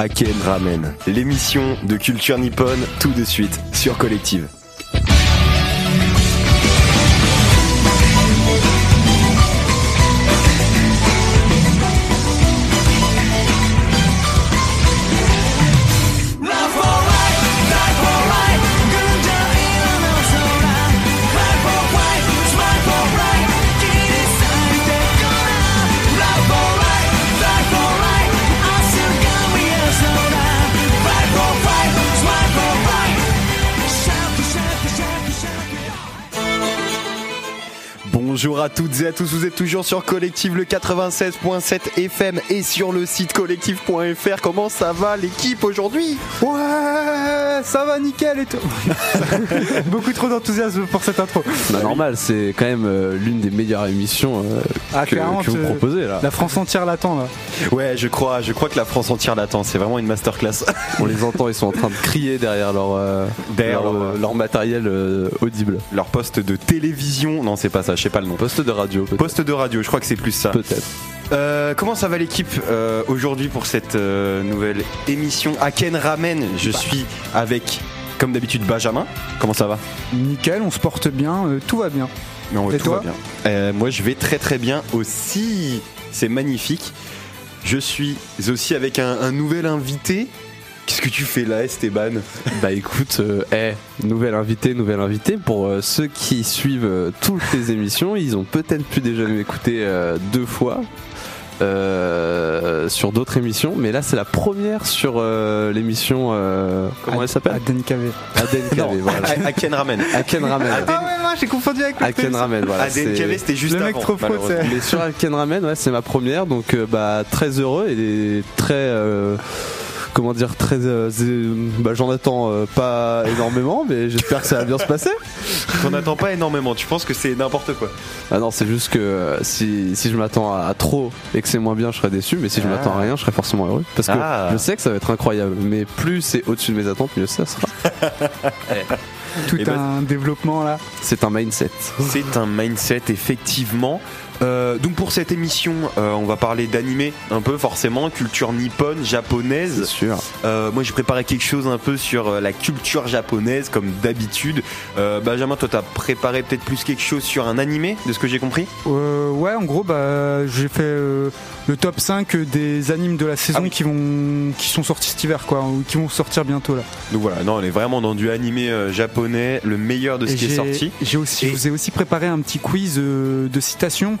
Aken Ramen, l'émission de culture nippone tout de suite sur Collective. Bonjour à toutes et à tous, vous êtes toujours sur Collective le 96.7 FM et sur le site collective.fr. Comment ça va l'équipe aujourd'hui? Ouais, ça va nickel et tout. Beaucoup trop d'enthousiasme pour cette intro. Bah normal, c'est quand même euh, l'une des meilleures émissions euh, Ah, que, vous proposez là. La France entière l'attend là. Ouais, je crois, je crois que la France entière l'attend, c'est vraiment une masterclass. On les entend, ils sont en train de crier derrière leur, euh, Derrière leur, leur- euh, leur matériel euh, audible. Leur poste de télévision, non c'est pas ça, je sais pas le nom. Poste de radio, peut-être. Poste de radio, je crois que c'est plus ça. Peut-être. Euh, comment ça va l'équipe euh, aujourd'hui pour cette euh, nouvelle émission Aken Ramen Je suis avec, comme d'habitude, Benjamin. Comment ça va? Nickel, on se porte bien, euh, tout va bien. Non, Et tout toi? va bien. Euh, moi, je vais très très bien aussi. C'est magnifique. Je suis aussi avec un, un nouvel invité. Qu'est-ce que tu fais là, Esteban Bah écoute, euh, eh, nouvelle invité, nouvelle invité. Pour euh, ceux qui suivent euh, toutes les émissions, ils ont peut-être pu déjà m'écouter euh, deux fois. euh, sur d'autres émissions, mais là c'est la première sur euh, l'émission. euh, comment elle s'appelle? Aden KV. Aden KV, voilà. A- Aken Ramen. Aken Ramen. Ah ouais, moi j'ai confondu avec le Aken. Ramen, voilà. Aden KV, c'était juste Le mec avant, trop c'est- Mais sur Aken Ramen, ouais, c'est ma première, donc euh, bah très heureux et très euh, comment dire très euh, bah, j'en attends euh, pas énormément, mais j'espère que ça va bien se passer. T'en attends pas énormément, tu penses que c'est n'importe quoi? Ah non, c'est juste que euh, si, si je m'attends à, à trop et que c'est moins bien, je serai déçu, mais si je Ah. m'attends à rien, je serai forcément heureux parce que Ah. je sais que ça va être incroyable, mais plus c'est au-dessus de mes attentes, mieux ça sera. Tout Eh ben- un développement là. C'est un mindset. C'est un mindset, effectivement. Euh, donc pour cette émission, euh, on va parler d'animé, un peu forcément, culture nippone, japonaise. sûr. Euh, moi j'ai préparé quelque chose un peu sur euh, la culture japonaise, comme d'habitude. Euh, Benjamin, toi t'as préparé peut-être plus quelque chose sur un animé, de ce que j'ai compris? Euh, ouais, en gros, bah, j'ai fait euh, le top 5 des animes de la saison Ah oui. qui vont qui sont sortis cet hiver quoi, ou qui vont sortir bientôt là. Donc voilà, non, on est vraiment dans du animé euh, japonais, le meilleur de ce Et qui est sorti. J'ai aussi, Et- je vous ai aussi préparé un petit quiz euh, de citations.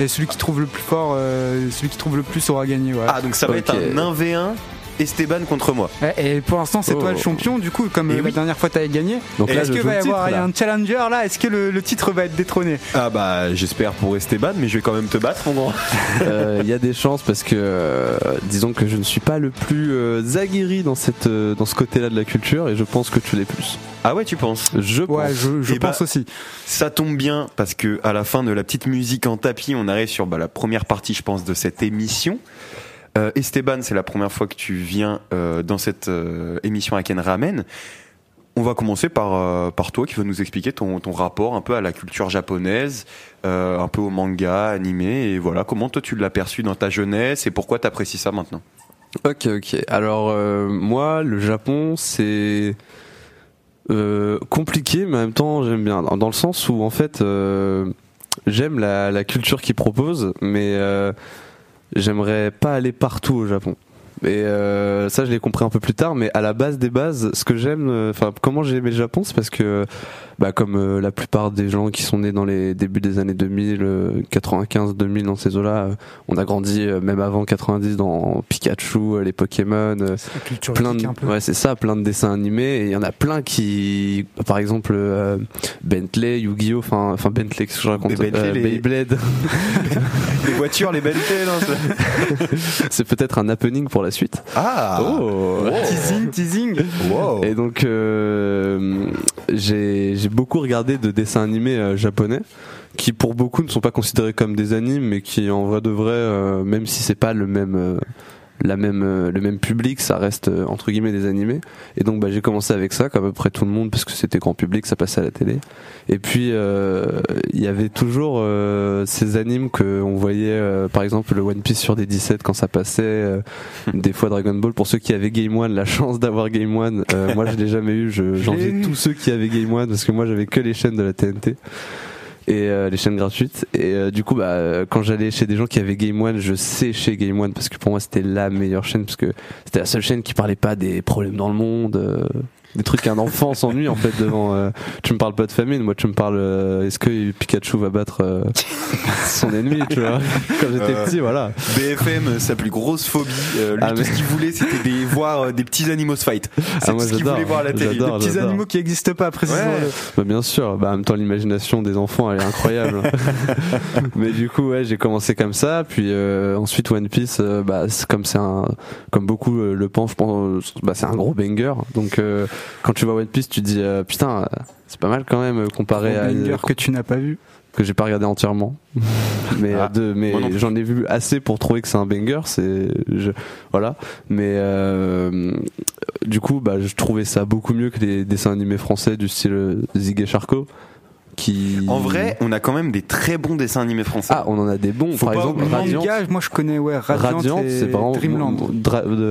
Et celui qui trouve le plus fort, euh, celui qui trouve le plus aura gagné. Voilà. Ah, donc ça va être un 1v1 Esteban contre moi. Et pour l'instant, c'est Oh. toi le champion. Du coup, comme Et euh, la oui. dernière fois, t'avais gagné. Donc Est-ce qu'il va y avoir titre, un challenger là? Est-ce que le, le titre va être détrôné? Ah bah j'espère pour Esteban, mais je vais quand même te battre mon grand. Euh, Il y a des chances parce que euh, disons que je ne suis pas le plus euh, aguerri dans cette euh, dans ce côté-là de la culture et je pense que tu l'es plus. Ah ouais tu penses? Je Ouais, pense. je, je Eh bah, pense aussi. Ça tombe bien parce que à la fin de la petite musique en tapis, on arrive sur bah, la première partie, je pense, de cette émission. Euh, Esteban, c'est la première fois que tu viens euh, dans cette euh, émission à Ken Ramen. On va commencer par, par toi qui va nous expliquer ton, ton rapport un peu à la culture japonaise, un peu au manga, animé, et voilà, comment toi tu l'as perçu dans ta jeunesse et pourquoi t'apprécies ça maintenant? Ok, ok. Alors moi, le Japon, c'est compliqué, mais en même temps, j'aime bien. Dans le sens où en fait, j'aime la, culture qu'ils proposent, mais j'aimerais pas aller partout au Japon. Et euh, ça, je l'ai compris un peu plus tard, mais à la base des bases, ce que j'aime, euh, enfin, comment j'ai aimé le Japon, c'est parce que, bah, comme euh, la plupart des gens qui sont nés dans les débuts des années 2000, euh, 95, 2000, dans ces eaux-là, euh, on a grandi euh, même avant 90 dans Pikachu, euh, les Pokémon, euh, plein de, un peu. ouais, c'est ça, plein de dessins animés. Et il y en a plein qui, par exemple, euh, Bentley, Yu-Gi-Oh, enfin, enfin Bentley, qu'est-ce que je raconte, Bentley, Euh, les- Beyblade. Les voitures, les Bentley, c'est peut-être un happening pour la suite. Ah Oh. Teasing, teasing. Wow. Et donc euh, j'ai j'ai beaucoup regardé de dessins animés euh, japonais qui pour beaucoup ne sont pas considérés comme des animes mais qui en vrai de vrai euh, même si c'est pas le même euh, la même euh, le même public, ça reste euh, entre guillemets des animés. Et donc bah, j'ai commencé avec ça, comme à peu près tout le monde, parce que c'était grand public, ça passait à la télé. Et puis euh, il y avait toujours euh, ces animes que on voyait, euh, par exemple le One Piece sur des 17 quand ça passait, euh, des fois Dragon Ball. Pour ceux qui avaient Game One, la chance d'avoir Game One, euh, moi je l'ai jamais eu. Je- J'envie eu. tous ceux qui avaient Game One parce que moi j'avais que les chaînes de la TNT et euh, les chaînes gratuites. Et euh, du coup bah euh, quand j'allais chez des gens qui avaient Game One je séchais Game One parce que pour moi c'était la meilleure chaîne parce que c'était la seule chaîne qui parlait pas des problèmes dans le monde des trucs qu'un enfant s'ennuie en fait devant euh, tu me parles pas de famine moi tu me parles euh, est-ce que Pikachu va battre euh, son ennemi tu vois? Quand j'étais Euh, petit voilà BFM, sa plus grosse phobie, euh, lui Ah, tout ce qu'il voulait c'était des, voir euh, des petits animaux se fight. C'est Ah, moi, tout ce qu'il voulait voir à la télé. Des petits animaux qui n'existent pas, précisément. Ouais. Bah bien sûr, bah en même temps l'imagination des enfants elle est incroyable. Mais du coup ouais j'ai commencé comme ça, puis euh, ensuite One Piece, euh, bah c'est comme c'est un, comme beaucoup euh, le pensent, je pense, bah c'est un gros banger. Donc euh, quand tu vois One Piece tu te dis euh, putain euh, c'est pas mal quand même euh, comparé à banger que tu n'as pas vu. que j'ai pas regardé entièrement. mais Ah, de, mais j'en ai vu assez pour trouver que c'est un banger. C'est voilà. Mais euh, du coup, bah, je trouvais ça beaucoup mieux que les dessins animés français du style Zig et Charcot. Qui En vrai, on a quand même des très bons dessins animés français. ah, on en a des bons. Faut Par exemple, Radiant. Manga, moi je connais ouais, Radiant, c'est vraiment Dreamland.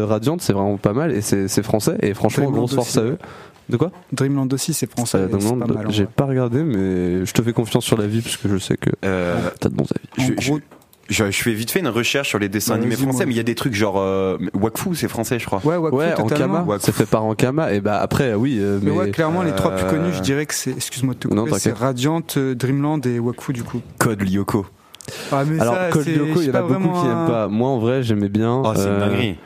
Radiant, c'est vraiment pas mal et c'est français et franchement Dreamland grosse force aussi, à eux. De quoi? Dreamland aussi, c'est français. Euh, J'ai pas regardé, mais je te fais confiance sur la vie parce que je sais que Euh, t'as de bons avis. En je, gros, je, je fais vite fait une recherche sur les dessins Bah, animés français, moi. mais il y a des trucs genre euh, Wakfu, c'est français, je crois. ouais, Wakfu, Ouais, en totalement. Kama, Wakfu. c'est fait par Ankama et bah après oui, euh, Mais, mais ouais, clairement, les trois plus euh, connus, je dirais que c'est, excuse-moi de te couper, c'est. Radiant, euh, Dreamland et Wakfu du coup. Code Lyoko. Ah, mais Alors, ça, Code Lyoko, il y en a pas beaucoup qui un- n'aiment pas. Moi, en vrai, j'aimais bien. Oh, c'est une dinguerie.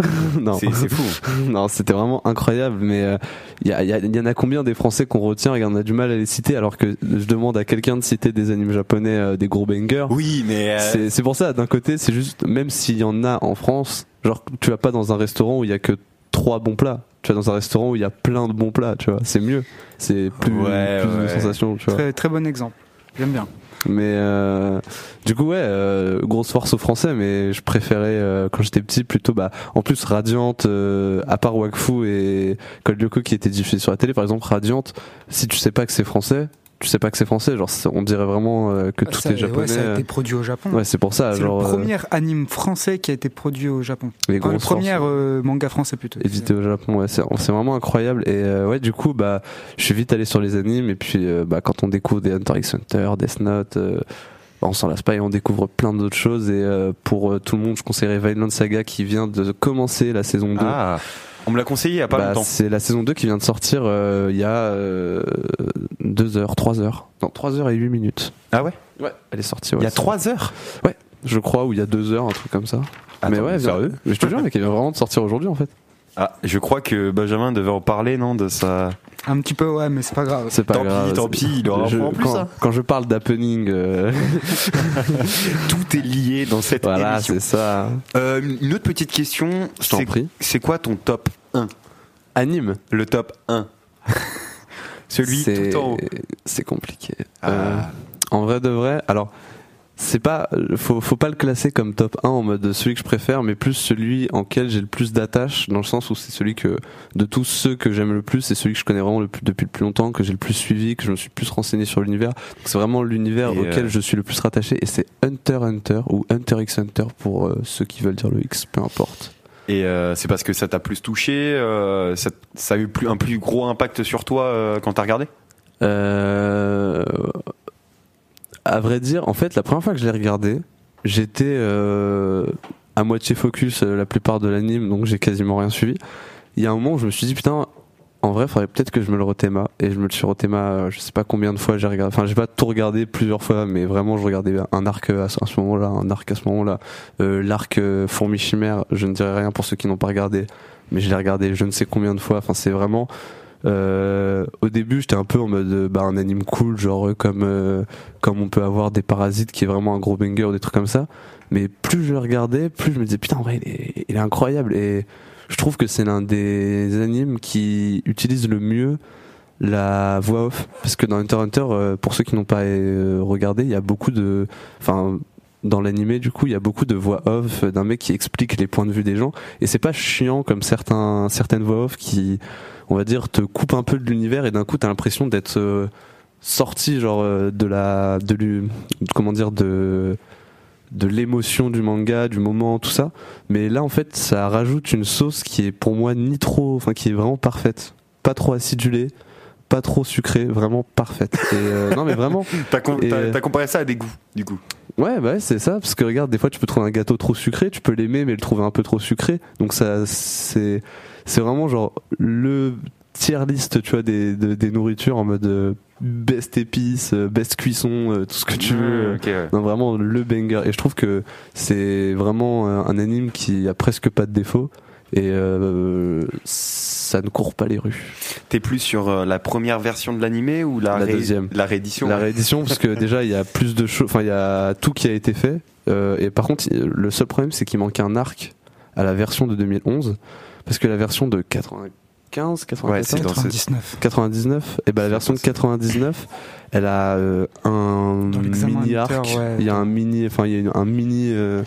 Non, C'est fou. non, c'était vraiment incroyable. Mais euh, il y, il y en a combien des Français qu'on retient et on a du mal à les citer, alors que je demande à quelqu'un de citer des animes japonais, euh, des gros bangers. Oui, mais. euh, C'est pour ça, d'un côté, c'est juste, même s'il y en a en France, genre, tu vas pas dans un restaurant où il y a que trois bons plats. Tu vas dans un restaurant où il y a plein de bons plats, tu vois. C'est mieux. C'est plus, Ouais, plus de sensations, tu vois. Très, très bon exemple. J'aime bien. Mais euh, du coup ouais, euh, grosse force aux Français, mais je préférais euh, quand j'étais petit plutôt bah en plus Radiante, euh, à part Wakfu et Code Lyoko qui était diffusé sur la télé. Par exemple Radiante, si tu sais pas que c'est français, tu sais pas que c'est français, genre on dirait vraiment euh, que tout Ça, est japonais. ouais, ça a euh. été produit au Japon. Ouais, c'est pour ça, c'est le euh, premier anime français qui a été produit au Japon. les Enfin, le premier euh, manga français plutôt. édité au Japon ouais c'est vraiment incroyable et euh, ouais du coup bah je suis vite allé sur les animes et puis euh, bah quand on découvre des Hunter x Hunter Death Note euh, bah, on s'en lasse pas et on découvre plein d'autres choses et euh, pour euh, tout le monde je conseillerais Violent Saga qui vient de commencer la saison 2 Ah, on me l'a conseillé il y a pas Bah, longtemps. c'est la saison 2 qui vient de sortir euh, il y a 2 heures 3 heures. Non 3 heures et 8 minutes. Ah ouais? Ouais. Elle est sortie ouais, Il y a c'est- 3 heures? Je crois ou il y a 2 heures un truc comme ça. Mais Attends, ouais elle vient- sérieux? Mais je te jure mec elle vient vraiment de sortir aujourd'hui en fait Ah, je crois que Benjamin devait en parler, non De sa. Un petit peu, ouais, mais c'est pas grave. C'est pas Tant grave. pis, tant pis, il aura Je- en plus quand, ça. quand je parle d'happening, euh, Tout est lié dans cette voilà, émission. c'est ça. Euh, une autre petite question, Je t'en c'est prie. c'est quoi ton top 1 Anime. Le top 1 Celui tout en haut. c'est compliqué. Ah. Euh, en vrai de vrai, alors c'est pas faut faut pas le classer comme top 1 en mode celui que je préfère, mais plus celui en quel j'ai le plus d'attache, dans le sens où c'est celui que de tous ceux que j'aime le plus, c'est celui que je connais vraiment le plus, depuis le plus longtemps, que j'ai le plus suivi, que je me suis le plus renseigné sur l'univers. C'est vraiment l'univers Et, auquel euh, je suis le plus rattaché, et c'est Hunter Hunter ou Hunter x Hunter pour euh, ceux qui veulent dire le X, peu importe. Et euh, c'est parce que ça t'a plus touché, euh, ça, ça a eu plus, un plus gros impact sur toi euh, quand t'as regardé? Euh, à vrai dire, en fait, la première fois que je l'ai regardé, j'étais euh, à moitié focus euh, la plupart de l'anime, donc j'ai quasiment rien suivi. Il y a un moment où je me suis dit, putain, en vrai, faudrait peut-être que je me le rethéma. Et je me le suis rethéma, euh, je sais pas combien de fois j'ai regardé. Enfin, j'ai pas tout regardé plusieurs fois, mais vraiment, je regardais un arc à ce, à ce moment-là, un arc à ce moment-là. Euh, L'arc euh, Fourmi Chimère, je ne dirai rien pour ceux qui n'ont pas regardé, mais je l'ai regardé je ne sais combien de fois. Enfin, c'est vraiment. Euh, au début, j'étais un peu en mode euh, bah, un anime cool, genre euh, comme euh, comme on peut avoir des parasites qui est vraiment un gros banger ou des trucs comme ça. Mais plus je le regardais, plus je me disais putain, en vrai, il est, il est incroyable. Et je trouve que c'est l'un des animes qui utilise le mieux la voix off. Parce que dans Hunter Hunter, euh, pour ceux qui n'ont pas regardé, il y a beaucoup de, enfin, dans l'animé, du coup, il y a beaucoup de voix off d'un mec qui explique les points de vue des gens, et c'est pas chiant comme certains, certaines voix off qui, on va dire, te coupent un peu de l'univers et d'un coup, t'as l'impression d'être euh, sorti genre euh, de la, de comment dire, de de l'émotion du manga, du moment, tout ça. Mais là, en fait, ça rajoute une sauce qui est pour moi ni trop, enfin, qui est vraiment parfaite. Pas trop acidulée, pas trop sucrée, vraiment parfaite. Et euh, non, mais vraiment. Com- t'as comparé ça à des goûts, du coup. Ouais, bah ouais, c'est ça, parce que regarde, des fois tu peux trouver un gâteau trop sucré, tu peux l'aimer mais le trouver un peu trop sucré. Donc ça, c'est, c'est vraiment genre le tier list, tu vois, des, de- des nourritures en mode euh, best épices, euh, best cuisson, euh, tout ce que tu veux. Mmh, ok, ouais. Non, vraiment le banger. Et je trouve que c'est vraiment un, anime qui a presque pas de défaut. Et euh, ça ne court pas les rues. T'es plus sur la première version de l'animé ou la, La ré- deuxième. La réédition La ouais. réédition, parce que déjà il y a plus de choses, enfin il y a tout qui a été fait. Euh, et par contre, le seul problème c'est qu'il manquait un arc à la version de 2011, parce que la version de 95, 94, Ouais, c'est dans ce- 99. 99, et ben la version de 99, elle a euh, un mini arc. ouais. Il y a un mini, enfin il y a un mini, euh,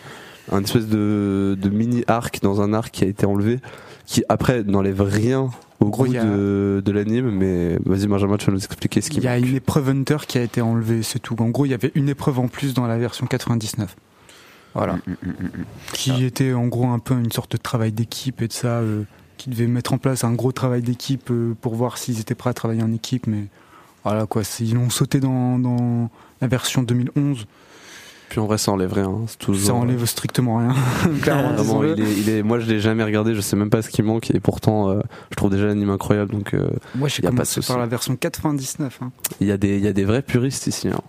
un espèce de, de mini arc dans un arc qui a été enlevé, qui après n'enlève rien au gros, y a- de, de l'anime. Mais vas-y Benjamin, tu vas nous expliquer ce qui Il y a manque. une épreuve Hunter qui a été enlevée, c'est tout. En gros, il y avait une épreuve en plus dans la version 99. Voilà. Mm, mm, mm. Qui était en gros un peu une sorte de travail d'équipe et de ça, euh, qui devait mettre en place un gros travail d'équipe euh, pour voir s'ils étaient prêts à travailler en équipe. Mais voilà quoi, ils l'ont sauté dans, dans la version 2011. Puis en vrai, ça enlève rien. hein. C'est toujours. Ça enlève strictement rien. Clairement, il est, il est, moi, je l'ai jamais regardé. Je sais même pas ce qui manque. Et pourtant, euh, je trouve déjà l'anime incroyable. Donc, euh, Moi j'ai y a pas de commencé souci. par la version 99. hein. il y a des, il y a des vrais puristes ici. hein.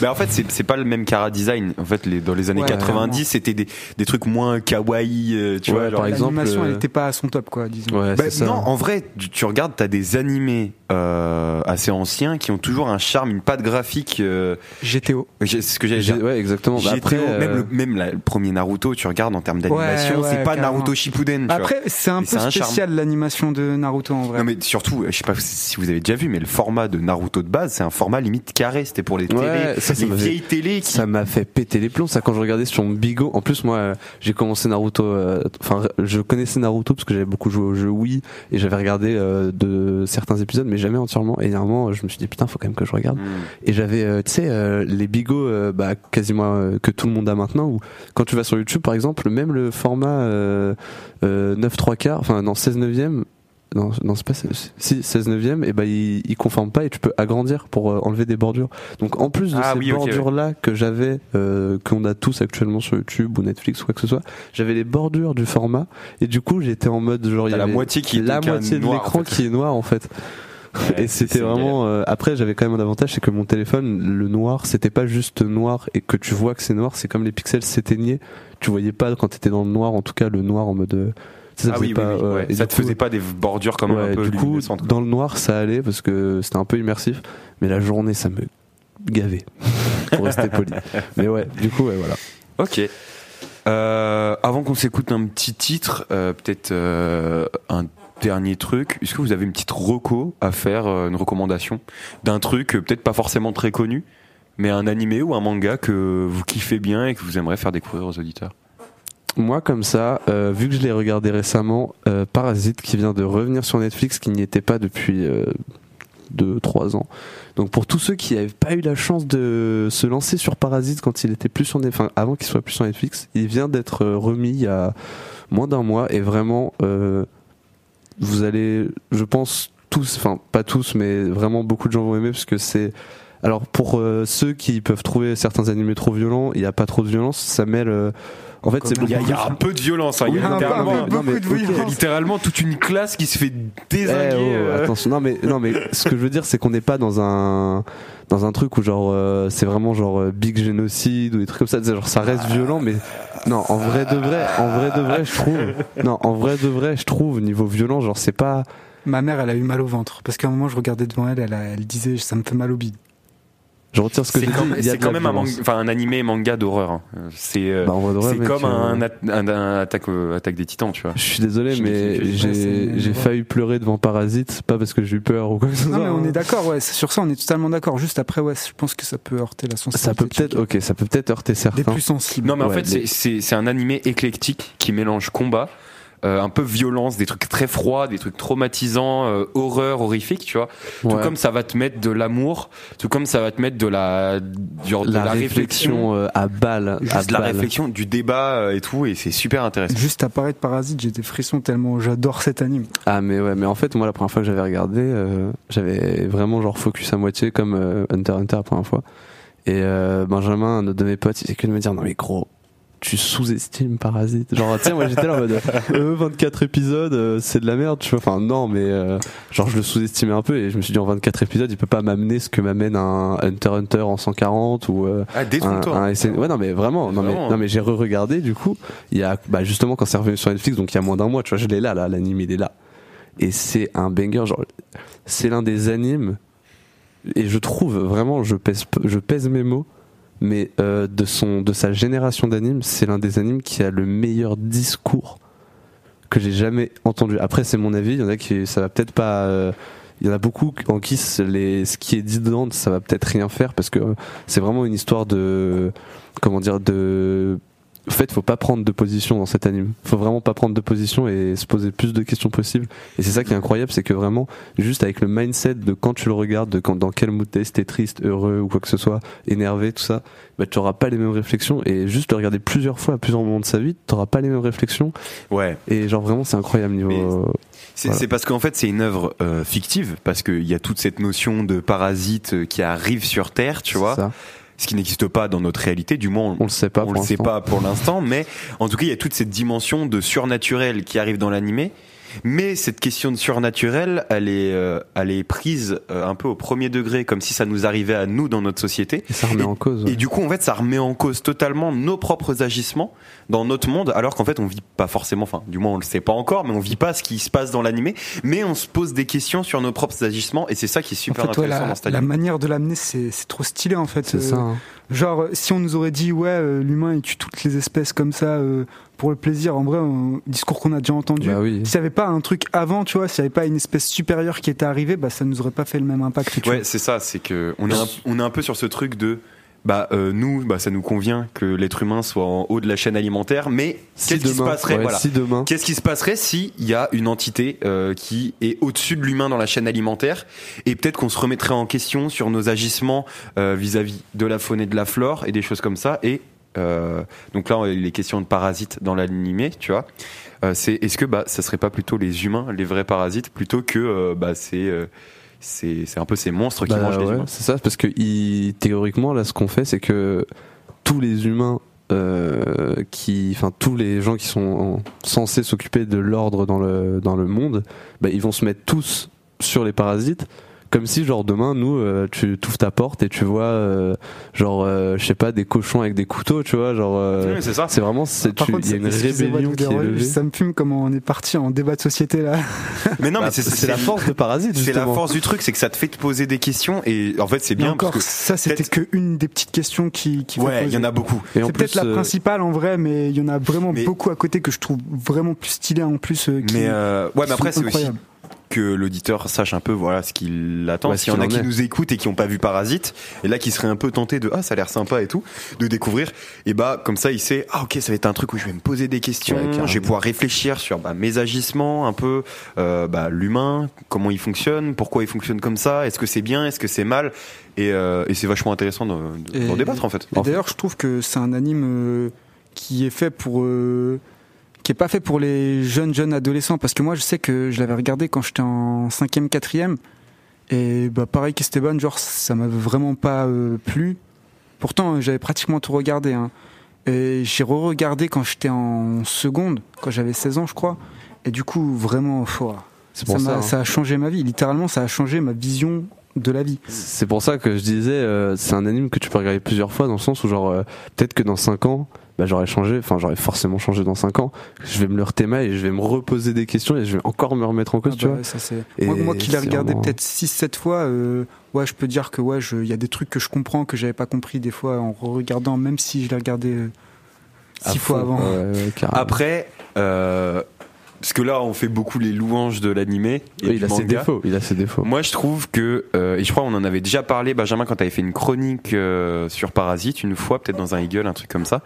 Mais en fait, c'est c'est pas le même cara design. En fait, les, dans les années Ouais, 90, clairement. c'était des, des trucs moins kawaii, euh, tu Ouais, vois. genre- par exemple, L'animation, elle euh, était pas à son top quoi, disons. Ouais, Bah, ça. non, en vrai, tu, tu regardes, t'as des animés euh, assez anciens qui ont toujours un charme, une patte graphique. euh, GTO. c'est ce que j'allais ouais, exactement. Bah, GTO, après, euh, même, le, même la- le premier Naruto, tu regardes en termes d'animation, Ouais, ouais, c'est pas carrément. Naruto Shippuden. Après, c'est un peu spécial l'animation de Naruto en vrai. Non mais surtout, je sais pas si vous avez déjà vu, mais le format de Naruto de base, c'est un format limite carré. C'était pour les télés, Ouais, ça, ça les télés qui. Ça m'a fait péter les plombs, ça quand je regardais sur mon Bigo. En plus, moi, euh, j'ai commencé Naruto. euh, Enfin, je connaissais Naruto parce que j'avais beaucoup joué au jeu Wii et j'avais regardé euh, de certains épisodes, mais jamais entièrement. Et moment, je me suis dit putain, faut quand même que je regarde. Hmm. Et j'avais, euh, tu sais, les Bigo, euh, bah, quasiment que tout le monde a maintenant. Où quand tu vas sur YouTube, par exemple, même le format euh, euh, 9 3 quarts, enfin non 16 neuvième. Non, non c'est pas 16, si 16 neuvième, et ben il, il conforme pas et tu peux agrandir pour euh, enlever des bordures. Donc en plus de Ah ces oui, bordures là que j'avais, euh, qu'on a tous actuellement sur YouTube ou Netflix ou quoi que ce soit, j'avais les bordures du format et du coup j'étais en mode genre il y T'as la avait moitié qui est la moitié de l'écran en fait. qui est noir en fait. Ouais, et c'était vraiment euh, après j'avais quand même un avantage c'est que mon téléphone le noir c'était pas juste noir et que tu vois que c'est noir c'est comme les pixels s'éteignaient tu voyais pas quand t'étais dans le noir en tout cas le noir en mode euh, ça Ah faisait oui, pas, oui, oui, ouais. ouais. Et ça du te coup- faisait pas des bordures même ouais, un peu du coup dans le noir ça allait parce que c'était un peu immersif mais la journée ça me gavait pour rester poli mais ouais du coup ouais voilà Ok. Euh, avant qu'on s'écoute un petit titre, euh, peut-être euh, un dernier truc. Est-ce que vous avez une petite reco à faire, euh, une recommandation d'un truc euh, peut-être pas forcément très connu, mais un animé ou un manga que vous kiffez bien et que vous aimeriez faire découvrir aux auditeurs? Moi, comme ça, euh, vu que je l'ai regardé récemment, euh, Parasite qui vient de revenir sur Netflix, qui n'y était pas depuis 2-3 ans. Donc pour tous ceux qui n'avaient pas eu la chance de se lancer sur Parasite quand il était plus sur Netflix, avant qu'il soit plus sur Netflix, il vient d'être euh, remis il y a moins d'un mois et vraiment, euh, vous allez, je pense tous, enfin pas tous, mais vraiment beaucoup de gens vont aimer parce que c'est alors pour euh, ceux qui peuvent trouver certains animés trop violents, il n'y a pas trop de violence, ça mêle. euh, en fait, c'est Il y, a- beaucoup il y a un peu de violence. hein. Il y a un peu, un littéralement, peu, non, mais beaucoup de ok, il y a violence. littéralement toute une classe qui se fait désinguer. Eh, oh, euh. attention, non mais non mais ce que je veux dire c'est qu'on n'est pas dans un dans un truc où genre euh, c'est vraiment genre euh, big génocide ou des trucs comme ça, genre ça reste violent mais non en vrai de vrai en vrai de vrai je trouve non en vrai de vrai je trouve niveau violent genre c'est pas Ma mère, elle a eu mal au ventre parce qu'à un moment, je regardais devant elle, elle, a- elle disait ça me fait mal au bide. Je retire ce que C'est j'ai quand, dit. c'est quand même un, enfin, un animé manga d'horreur. hein. C'est euh, Bah, comme euh, un, at- un- un attaque, euh, attaque des titans, tu vois. Je suis désolé, mais j'ai failli pleurer devant Parasite, pas parce que j'ai eu peur ou quoi que ce Non, soit. mais on hein. est d'accord, ouais, sur ça, on est totalement d'accord. Juste après, ouais, je pense que ça peut heurter la sensibilité. Ça peut peut-être, ok, ça peut peut-être heurter Des certains. plus sensibles. Non, mais en Ouais, fait, c'est- mais- c'est c'est un animé éclectique qui mélange combat, euh, un peu violence, des trucs très froids, des trucs traumatisants, euh, horreur, horrifique, tu vois. Tout comme ça va te mettre de l'amour, tout comme ça va te mettre de la, du- de la, réflexion euh, à balle, à juste de la réflexion, du débat euh, et tout, et c'est super intéressant. Juste à parler de Parasite, j'ai des frissons tellement j'adore cet anime. Ah mais ouais, mais en fait moi la première fois que j'avais regardé, euh, j'avais vraiment genre focus à moitié comme euh, Hunter x Hunter la première fois. Et euh, Benjamin, un autre de mes potes, il faisait que de me dire non mais gros, tu sous-estimes Parasite. Genre sais moi j'étais là en mode euh, 24 épisodes, euh, c'est de la merde, tu vois. Enfin non mais euh, genre je le sous-estimais un peu et je me suis dit en 24 épisodes il peut pas m'amener ce que m'amène un Hunter Hunter en 140 ou euh, Ah, un, détrompe-toi. un SN Ouais, non, mais vraiment, non, mais, non, mais j'ai re-regardé, du coup, il y a, bah, justement, quand c'est revenu sur Netflix, donc il y a moins d'un mois, tu vois, je l'ai là, là, l'anime, il est là. Et c'est un banger, genre, c'est l'un des animes, et je trouve, vraiment, je pèse, je pèse mes mots, mais, euh, de son, de sa génération d'animes, c'est l'un des animes qui a le meilleur discours que j'ai jamais entendu. Après, c'est mon avis, il y en a qui, ça va peut-être pas, euh, il y en a beaucoup en qui ce- qui est dit dedans, ça va peut-être rien faire parce que c'est vraiment une histoire de, comment dire, de, en fait, faut pas prendre de position dans cet anime. Faut vraiment pas prendre de position et se poser le plus de questions possible. Et c'est ça qui est incroyable, c'est que vraiment, juste avec le mindset de quand tu le regardes, de quand, dans quel mood t'es, si t'es triste, heureux ou quoi que ce soit, énervé, tout ça, bah, tu auras pas les mêmes réflexions et juste le regarder plusieurs fois à plusieurs moments de sa vie, t'auras pas les mêmes réflexions. Ouais. Et genre vraiment, c'est incroyable niveau. Euh, C'est Voilà. parce qu'en fait c'est une œuvre euh, fictive parce qu'il y a toute cette notion de parasite euh, qui arrive sur Terre, tu vois, ça. Ce qui n'existe pas dans notre réalité. Du moins, On le sait pas. on pour le sait pas pour l'instant, mais en tout cas il y a toute cette dimension de surnaturel qui arrive dans l'animé. Mais cette question de surnaturel, elle est, euh, elle est prise euh, un peu au premier degré, comme si ça nous arrivait à nous dans notre société. Et ça remet en cause. Et du coup, en fait, ça remet en cause totalement nos propres agissements dans notre monde, alors qu'en fait, on vit pas forcément, enfin, du moins, on le sait pas encore, mais on vit pas ce qui se passe dans l'animé, mais on se pose des questions sur nos propres agissements, et c'est ça qui est En super fait, ouais, intéressant la, dans cet la anime. manière de l'amener, c'est c'est trop stylé en fait. C'est Euh, ça. hein. Genre, si on nous aurait dit, ouais, euh, l'humain il tue toutes les espèces comme ça euh, pour le plaisir, en vrai, un discours qu'on a déjà entendu. Bah oui. S'il n'y avait pas un truc avant, tu vois, s'il n'y avait pas une espèce supérieure qui était arrivée, bah ça nous aurait pas fait le même impact. tu Ouais, c'est ça, c'est que on est, un, on est un peu sur ce truc de, bah, euh, nous, bah, ça nous convient que l'être humain soit en haut de la chaîne alimentaire, mais Si qu'est-ce qui se passerait, ouais, voilà. Si demain. Qu'est-ce qui se passerait si il y a une entité euh, qui est au-dessus de l'humain dans la chaîne alimentaire? Et peut-être qu'on se remettrait en question sur nos agissements euh, vis-à-vis de la faune et de la flore et des choses comme ça et euh, donc là il est question de parasites dans l'animé tu vois Euh, c'est est-ce que bah ça serait pas plutôt les humains les vrais parasites plutôt que euh, bah c'est euh, c'est un peu ces monstres qui Bah mangent les humains C'est ça, parce que il- théoriquement, là, ce qu'on fait, c'est que tous les humains, euh, qui, enfin, tous les gens qui sont en- censés s'occuper de l'ordre dans le dans le monde, bah, ils vont se mettre tous sur les parasites. Comme si genre demain nous euh, tu t'ouvres ta porte et tu vois euh, genre euh, je sais pas des cochons avec des couteaux tu vois genre euh, Ouais, c'est ça c'est vraiment c'est il y a une rébellion qui est levée ça me fume comment on est parti en débat de société là. mais non Bah, mais c'est c'est la force de parasite c'est la force du truc c'est que ça te fait te poser des questions et en fait c'est bien encore, parce que ça c'était peut-être- que une des petites questions qui, qui ouais il y en a beaucoup Et en C'est peut-être la euh, principale en vrai, mais il y en a vraiment beaucoup à côté que je trouve vraiment plus stylé en plus. euh, qui- Mais euh, ouais, mais après c'est aussi. Que l'auditeur sache un peu voilà ce qu'il attend. Ouais, S'il y en a qui nous écoutent et qui n'ont pas vu Parasite, et là qui seraient un peu tentés de ah ça a l'air sympa et tout, de découvrir, et bah comme ça il sait ah ok ça va être un truc où je vais me poser des questions, Ouais, je vais pouvoir réfléchir sur bah, mes agissements un peu, euh, bah, l'humain, comment il fonctionne, pourquoi il fonctionne comme ça, est-ce que c'est bien, est-ce que c'est mal, et, euh, et c'est vachement intéressant d'en débattre en fait. D'ailleurs, je trouve que c'est un anime euh, qui est fait pour. Qui est pas fait pour les jeunes, jeunes adolescents. Parce que moi, je sais que je l'avais regardé quand j'étais en 5ème, 4ème. Et bah, pareil qu'Esteban, genre, ça m'avait vraiment pas euh, plu. Pourtant, euh, j'avais pratiquement tout regardé. Hein. Et j'ai re-regardé quand j'étais en seconde, quand j'avais 16 ans, je crois. Et du coup, vraiment, faut- c'est ça, pour m'a- ça, hein. ça a changé ma vie. Littéralement, ça a changé ma vision de la vie. C'est pour ça que je disais, euh, c'est un anime que tu peux regarder plusieurs fois dans le sens où genre euh, peut-être que dans 5 ans, bah, j'aurais changé, enfin j'aurais forcément changé dans 5 ans. Je vais me le retéma et je vais me reposer des questions et je vais encore me remettre en cause, Ah tu bah vois. ouais, ça, c'est- Et moi, moi qui l'ai regardé vraiment- peut-être 6-7 fois, euh, ouais, je peux dire que ouais, il y a des trucs que je comprends que j'avais pas compris des fois en regardant, même si je l'ai regardé euh, six fois avant. Après, euh, parce que là on fait beaucoup les louanges de l'animé il a ses défauts il a ses défauts. Moi je trouve que euh, et je crois on en avait déjà parlé Benjamin quand tu avais fait une chronique euh, sur Parasite une fois peut-être dans un Eagle un truc comme ça.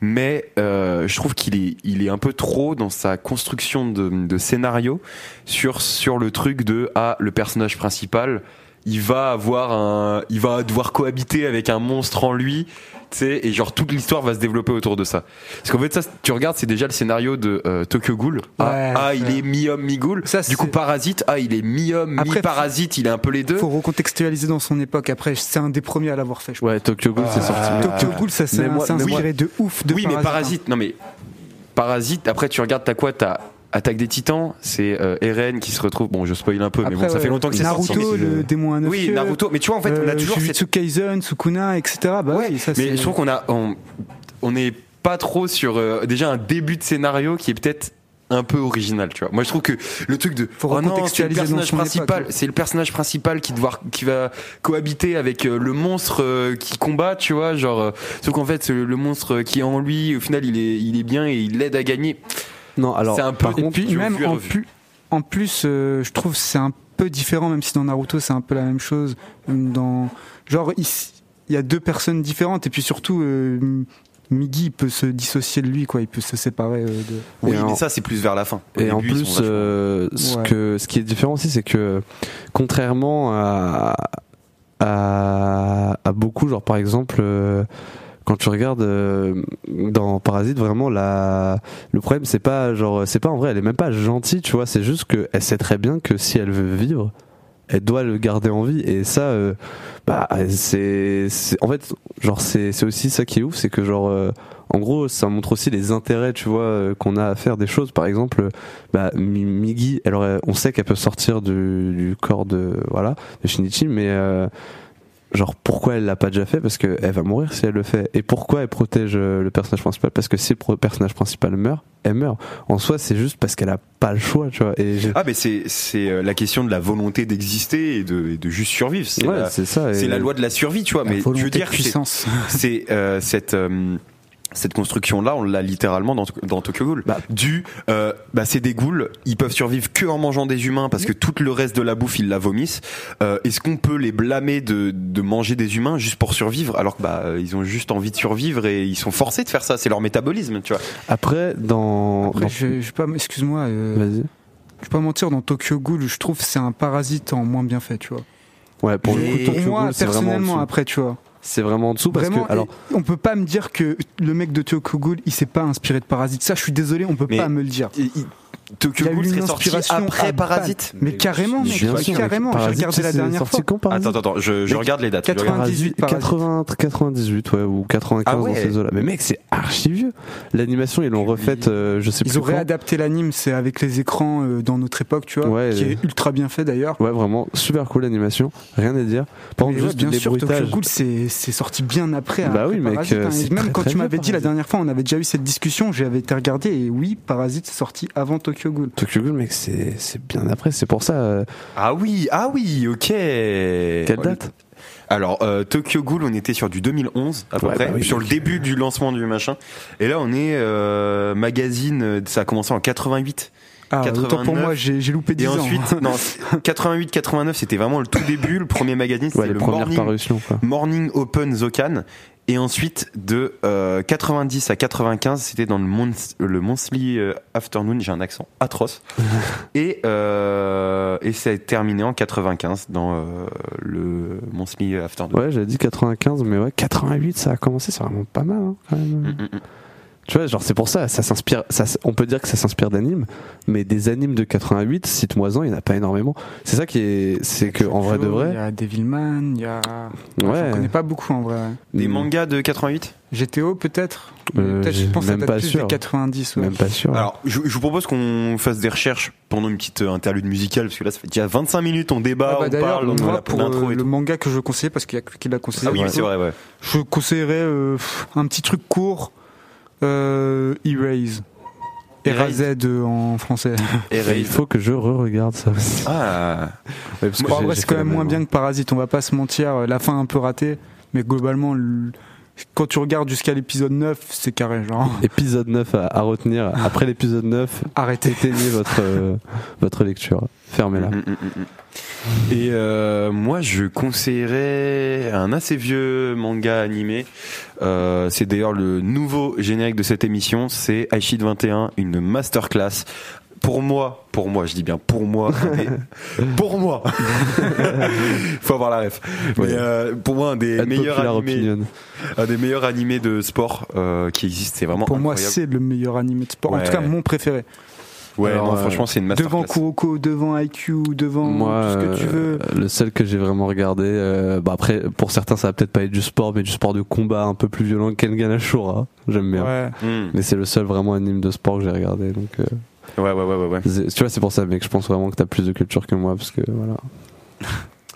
Mais euh, je trouve qu'il est il est un peu trop dans sa construction de, de scénario sur sur le truc de ah le personnage principal il va avoir un il va devoir cohabiter avec un monstre en lui sais, et genre toute l'histoire va se développer autour de ça. Parce qu'en fait, ça, tu regardes, c'est déjà le scénario de euh, Tokyo Ghoul. Ah, ah il est mi-homme, mi-ghoul. Du coup, Parasite, ah, il est mi-homme, mi-parasite, il est un peu les deux. Faut recontextualiser dans son époque. Après, c'est un des premiers à l'avoir fait. Je ouais, Tokyo Ghoul, c'est sorti. Tokyo Ghoul, ça c'est inspiré de ouf de Oui, mais Parasite, non mais Parasite, après tu regardes, t'as quoi? T'as Attaque des Titans, c'est euh, Eren qui se retrouve. Bon, je spoil un peu, mais bon, ça fait longtemps que c'est sorti. Naruto, le démon à Oui, Naruto. Mais tu vois, en fait, on a euh, toujours cette... Kaisen, Sukuna, etc. Bah ouais, ça, mais je trouve qu'on a, on, on est pas trop sur euh, déjà un début de scénario qui est peut-être un peu original, tu vois. Moi, je trouve que le truc de Faut oh non, c'est le personnage principal, c'est le personnage principal qui devoir, qui va cohabiter avec euh, le monstre qui combat, tu vois, genre sauf qu'en fait le monstre qui est en lui, au final, il est il est bien et il l'aide à gagner. Non, alors c'est un peu même en plus, en plus, euh, je trouve c'est un peu différent, même si dans Naruto c'est un peu la même chose. Dans genre il, y a deux personnes différentes et puis surtout. Euh, Migi peut se dissocier de lui, quoi. Il peut se séparer euh, de. Oui, mais ça c'est plus vers la fin. et en plus, ce que ce qui est différent aussi, c'est que contrairement à, à, à beaucoup, genre par exemple quand tu regardes euh, dans Parasite vraiment la le problème c'est pas genre c'est pas en vrai elle est même pas gentille tu vois c'est juste que elle sait très bien que si elle veut vivre elle doit le garder en vie. Et ça euh, bah c'est en fait genre c'est c'est aussi ça qui est ouf c'est que genre euh, en gros ça montre aussi les intérêts tu vois qu'on a à faire des choses. Par exemple bah Migi elle on sait qu'elle peut sortir du, du, corps de voilà de Shinichi mais genre pourquoi elle l'a pas déjà fait? Parce que elle va mourir si elle le fait. Et pourquoi elle protège euh, le personnage principal? Parce que si le personnage principal meurt elle meurt. En soi c'est juste parce qu'elle a pas le choix tu vois. Et ah mais c'est c'est euh, la question de la volonté d'exister et de, de juste survivre. C'est ouais, c'est ça c'est la loi de la survie tu vois. Mais je veux dire puissance. c'est euh, cette cette construction-là, on l'a littéralement dans, dans Tokyo Ghoul. Bah. Du, euh, bah c'est des ghouls, ils peuvent survivre que en mangeant des humains parce que tout le reste de la bouffe ils la vomissent. Euh, Est-ce qu'on peut les blâmer de, de manger des humains juste pour survivre alors que bah ils ont juste envie de survivre et ils sont forcés de faire ça, c'est leur métabolisme, tu vois. Après, dans, Après, Je, je pas, excuse-moi. Euh, Vas-y. Je vais pas mentir, dans Tokyo Ghoul, je trouve c'est un parasite en moins bien fait, tu vois. Ouais, pour le coup, Tokyo moi, Ghoul, personnellement, après, tu vois c'est vraiment en dessous parce que alors on peut pas me dire que le mec de Tokyo Ghoul il s'est pas inspiré de Parasite. Ça je suis désolé on peut pas me le dire Tokyo Ghoul serait sorti après Parasite. Mais carrément mec, carrément j'ai regardé la dernière fois. attends attends je, je regarde les dates 98 80, 98 ouais ou 95 ah dans ces eaux là mais mec c'est archi vieux. L'animation ils l'ont refaite euh, je sais ils plus ont réadapté l'anime c'est avec les écrans euh, dans notre époque tu vois qui est ultra bien fait d'ailleurs. Ouais vraiment super cool l'animation. Rien à dire. Par contre juste bien sûr Tokyo Ghoul c'est sorti bien après bah oui mec euh, même quand tu m'avais dit la dernière fois on avait déjà eu cette discussion j'avais été regardé et oui Parasite c'est sorti avant Tokyo Tokyo Ghoul. Tokyo Ghoul, mec, c'est, c'est bien après, c'est pour ça. Euh. Ah oui, ah oui, ok. Quelle date? Alors euh, Tokyo Ghoul, on était sur du 2011 à peu près, bah sur le début du lancement du machin. Et là, on est euh, magazine, ça a commencé en 88. Ah, 89. pour moi, j'ai, j'ai loupé 10 et ans. ensuite, hein. non, 88, 89, c'était vraiment le tout début, le premier magazine, c'était le Morning, Morning Open Zokan. Et ensuite, de 90 euh, à 95, c'était dans le, le Monthly euh, Afternoon, j'ai un accent atroce. et, euh, et ça a terminé en 95 dans le Monthly Afternoon. Ouais, j'avais dit 95, mais ouais, 88, ça a commencé, c'est vraiment pas mal hein, quand même. Mm, mm, mm. Tu vois, genre c'est pour ça, ça s'inspire, ça, on peut dire que ça s'inspire d'animes, mais des animes de 88, cite-moi-en, il n'y en a pas énormément. C'est ça qui est, c'est que en vrai de vrai. Il y a Devilman, il y a. Ouais. J'en connais pas beaucoup en vrai. Des mangas de 88 GTO peut-être euh, Peut-être, je pense même pas sûr. 90. Même pas sûr. Alors, je, je vous propose qu'on fasse des recherches pendant une petite euh, interlude musicale, parce que là, ça fait déjà 25 minutes, on débat, ah bah on parle, on a pour euh, le manga que je conseillais, parce qu'il y a qui l'a conseillé. Ah oui, c'est vrai, ouais. Je conseillerais euh, un petit truc court euh, Erase. Euh, en français. Il faut que je re-regarde ça aussi. Ah, Ouais, parce que Bon, j'ai- après, j'ai c'est quand même moins bien que Parasite, on va pas se mentir. La fin un peu ratée, mais globalement, le- quand tu regardes jusqu'à l'épisode 9, c'est carré. Genre, Épisode 9 à, à retenir. Après l'épisode 9, arrêtez. éteignez votre, euh, votre lecture. Fermez-la. Mm, mm, mm. Et euh, moi, je conseillerais un assez vieux manga animé. Euh, c'est d'ailleurs le nouveau générique de cette émission. C'est Aishid 21, une masterclass. Pour moi, pour moi, je dis bien pour moi, pour moi. Faut avoir la ref. Mais euh, pour moi, un des meilleurs animés, opinion. un des meilleurs animés de sport euh, qui existe. C'est vraiment Pour moi, c'est le meilleur animé de sport. En tout cas, mon préféré. Ouais, Alors, non, euh, franchement, c'est une masterclass. Devant Kuroko, devant IQ, devant Moi, tout ce que tu euh, veux. le seul que j'ai vraiment regardé, euh, bah après, pour certains, ça va peut-être pas être du sport, mais du sport de combat un peu plus violent que Kengan Ashura. J'aime bien. Ouais. Mm. Mais c'est le seul vraiment anime de sport que j'ai regardé. Donc, euh, Ouais, ouais, ouais, ouais, tu vois, c'est pour ça, mec. Je pense vraiment que t'as plus de culture que moi, parce que voilà.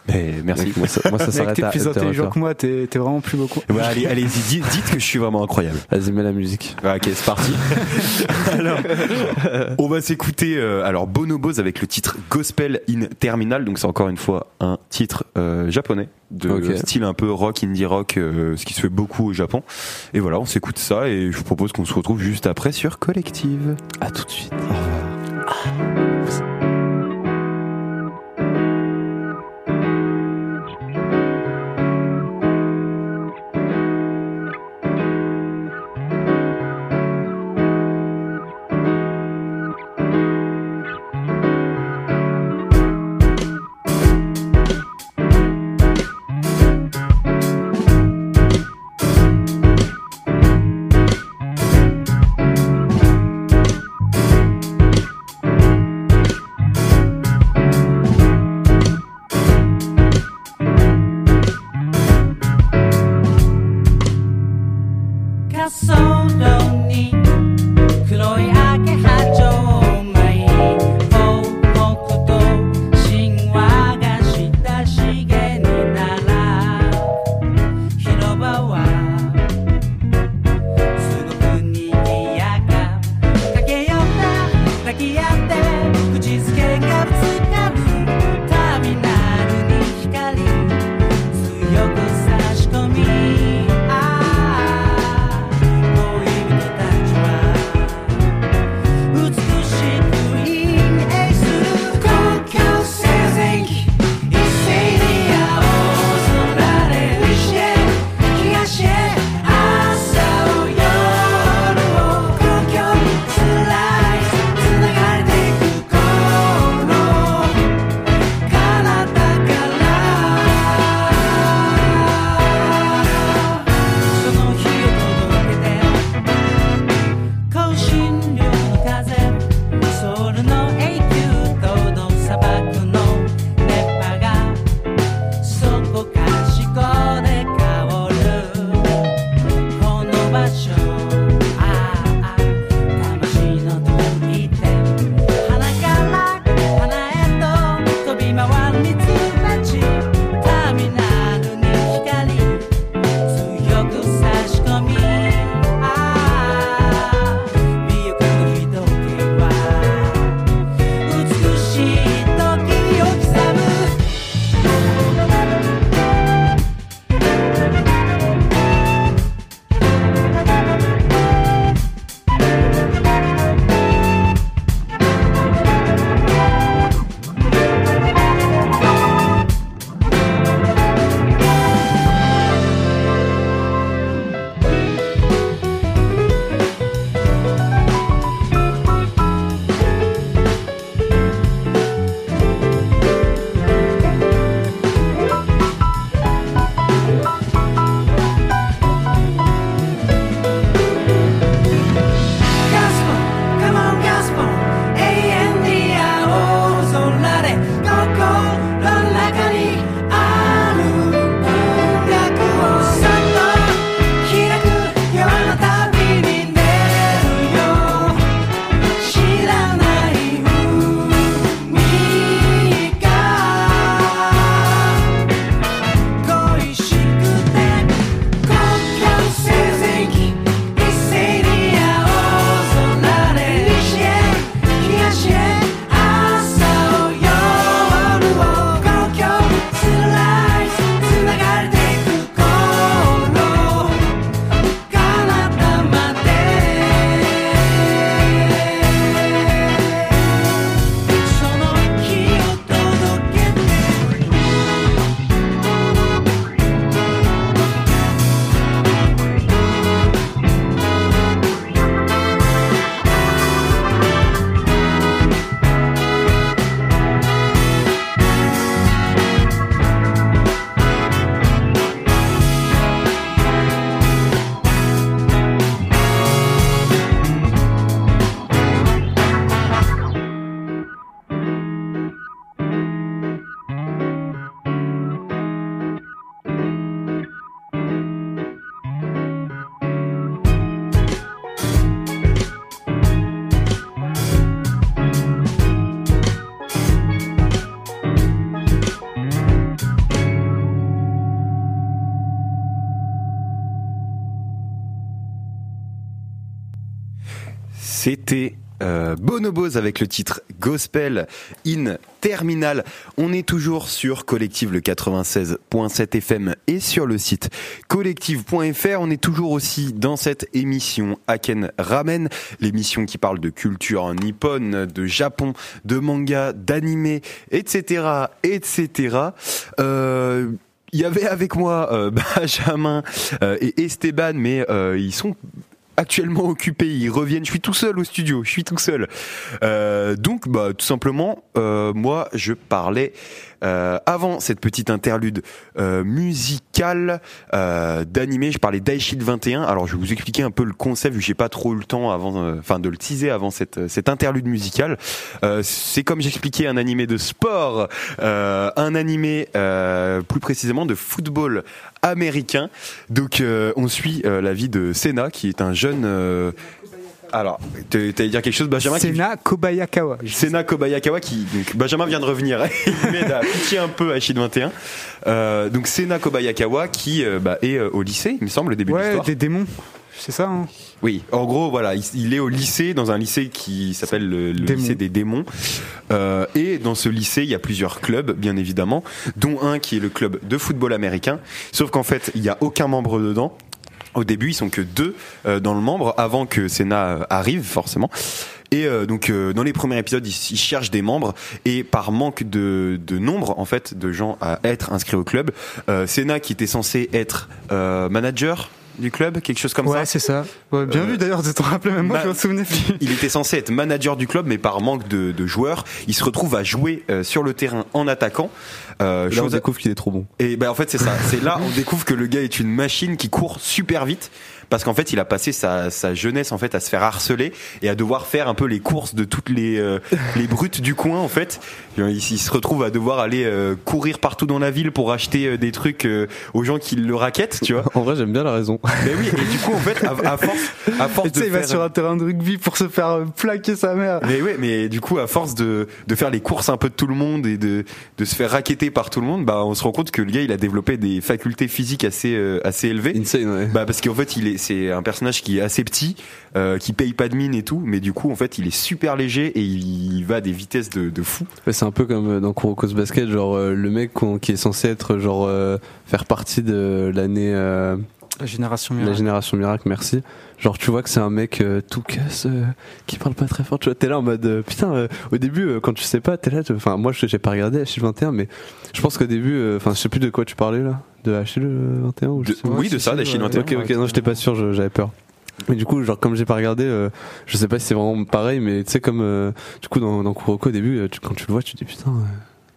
Mais merci. Moi, ça, moi, ça s'arrête t'es plus intelligent que moi, t'es t'es vraiment plus beaucoup. Ouais, allez, allez-y, dites, dites que je suis vraiment incroyable. Vas-y, mets la musique. Ouais, ok, c'est parti. alors, on va s'écouter euh, alors Bonobos avec le titre Gospel in Terminal. Donc c'est encore une fois un titre euh, japonais de style un peu rock, indie rock, euh, ce qui se fait beaucoup au Japon. Et voilà, on s'écoute ça et je vous propose qu'on se retrouve juste après sur Collective. À tout de suite. Gospel C'était euh, Bonobos avec le titre Gospel in Terminal. On est toujours sur Collective le 96.7 FM et sur le site collective.fr. On est toujours aussi dans cette émission Aken Ramen, l'émission qui parle de culture nippone, de Japon, de manga, d'anime, etc., etc. Euh, il y avait avec moi euh, Benjamin euh, et Esteban, mais ils sont actuellement occupés, ils reviennent. Je suis tout seul au studio, je suis tout seul. Euh, donc, bah, tout simplement, euh, moi, je parlais euh, avant cette petite interlude euh, musicale euh, d'animé. Je parlais d'Aishid 21. Alors, je vais vous expliquer un peu le concept, vu que j'ai pas trop eu le temps avant, euh, enfin, de le teaser avant cette cette interlude musicale. Euh, c'est comme j'expliquais un animé de sport, euh, un animé euh, plus précisément de football américain. Donc euh, on suit euh, la vie de Senna qui est un jeune euh, alors, tu allais dire quelque chose, Benjamin qui- Sena Kobayakawa. Sena Kobayakawa qui donc Benjamin vient de revenir il m'aide à un peu à Shid 21 euh, donc Sena Kobayakawa qui euh, bah, est euh, au lycée il me semble au début de Ouais, l'histoire. des démons. C'est ça, hein. Oui en gros voilà il, il est au lycée dans un lycée qui s'appelle le, lycée des démons. Euh, et dans ce lycée il y a plusieurs clubs bien évidemment dont un qui est le club de football américain. Sauf qu'en fait il y a aucun membre dedans au début, ils sont que deux euh, dans le membre avant que Senna euh, arrive forcément. Et euh, donc euh, dans les premiers épisodes, ils, ils cherchent des membres et par manque de, de nombre en fait de gens à être inscrits au club, euh, Senna qui était censé être euh, manager du club, quelque chose comme Ouais, ça. c'est ça. Ouais, bien vu d'ailleurs de t'en rappeler, même moi je me souvenais plus. Il était censé être manager du club, mais par manque de, de joueurs, il se retrouve à jouer euh, sur le terrain en attaquant. Euh, Là, on chose- découvre qu'il est trop bon. et ben en fait c'est ça. C'est là on découvre que le gars est une machine qui court super vite parce qu'en fait il a passé sa, sa jeunesse en fait à se faire harceler et à devoir faire un peu les courses de toutes les euh, les brutes du coin en fait. Il, il se retrouve à devoir aller euh, courir partout dans la ville pour acheter euh, des trucs euh, aux gens qui le raquettent, tu vois. En vrai, j'aime bien la raison. Mais oui, et du coup en fait à, à force à force de sais, il va faire sur un terrain de rugby pour se faire plaquer sa mère. mais ouais, mais du coup, à force de, de faire les courses un peu de tout le monde et de, de se faire raqueter par tout le monde, bah, on se rend compte que le gars, il a développé des facultés physiques assez, euh, assez élevées. Insane, ouais. Bah, parce qu'en fait, il est, c'est un personnage qui est assez petit, euh, qui paye pas de mine et tout, mais du coup, en fait, il est super léger et il, va à des vitesses de, de fou. C'est un peu comme euh, dans Kuroko's Basket, genre euh, le mec qui est censé être genre euh, faire partie de l'année euh, La génération la miracle. génération miracle, merci. Genre tu vois que c'est un mec euh, tout casse euh, qui parle pas très fort. Tu vois, t'es là en mode euh, putain. euh, au début, euh, quand tu sais pas, t'es là. tu- Enfin, moi, je- j'ai pas regardé H21, mais je pense qu'au début, euh, enfin, je sais plus de quoi tu parlais là, de H21 ou je De- sais pas. oui, de ça, d'Achille ouais. 21. Ok, ok, non, j'étais pas sûr, j'avais peur. Mais du coup, genre comme j'ai pas regardé, euh, je sais pas si c'est vraiment pareil, mais tu sais comme euh, du coup dans, dans Kuroko au début, euh, tu- quand tu le vois, tu te dis putain, euh,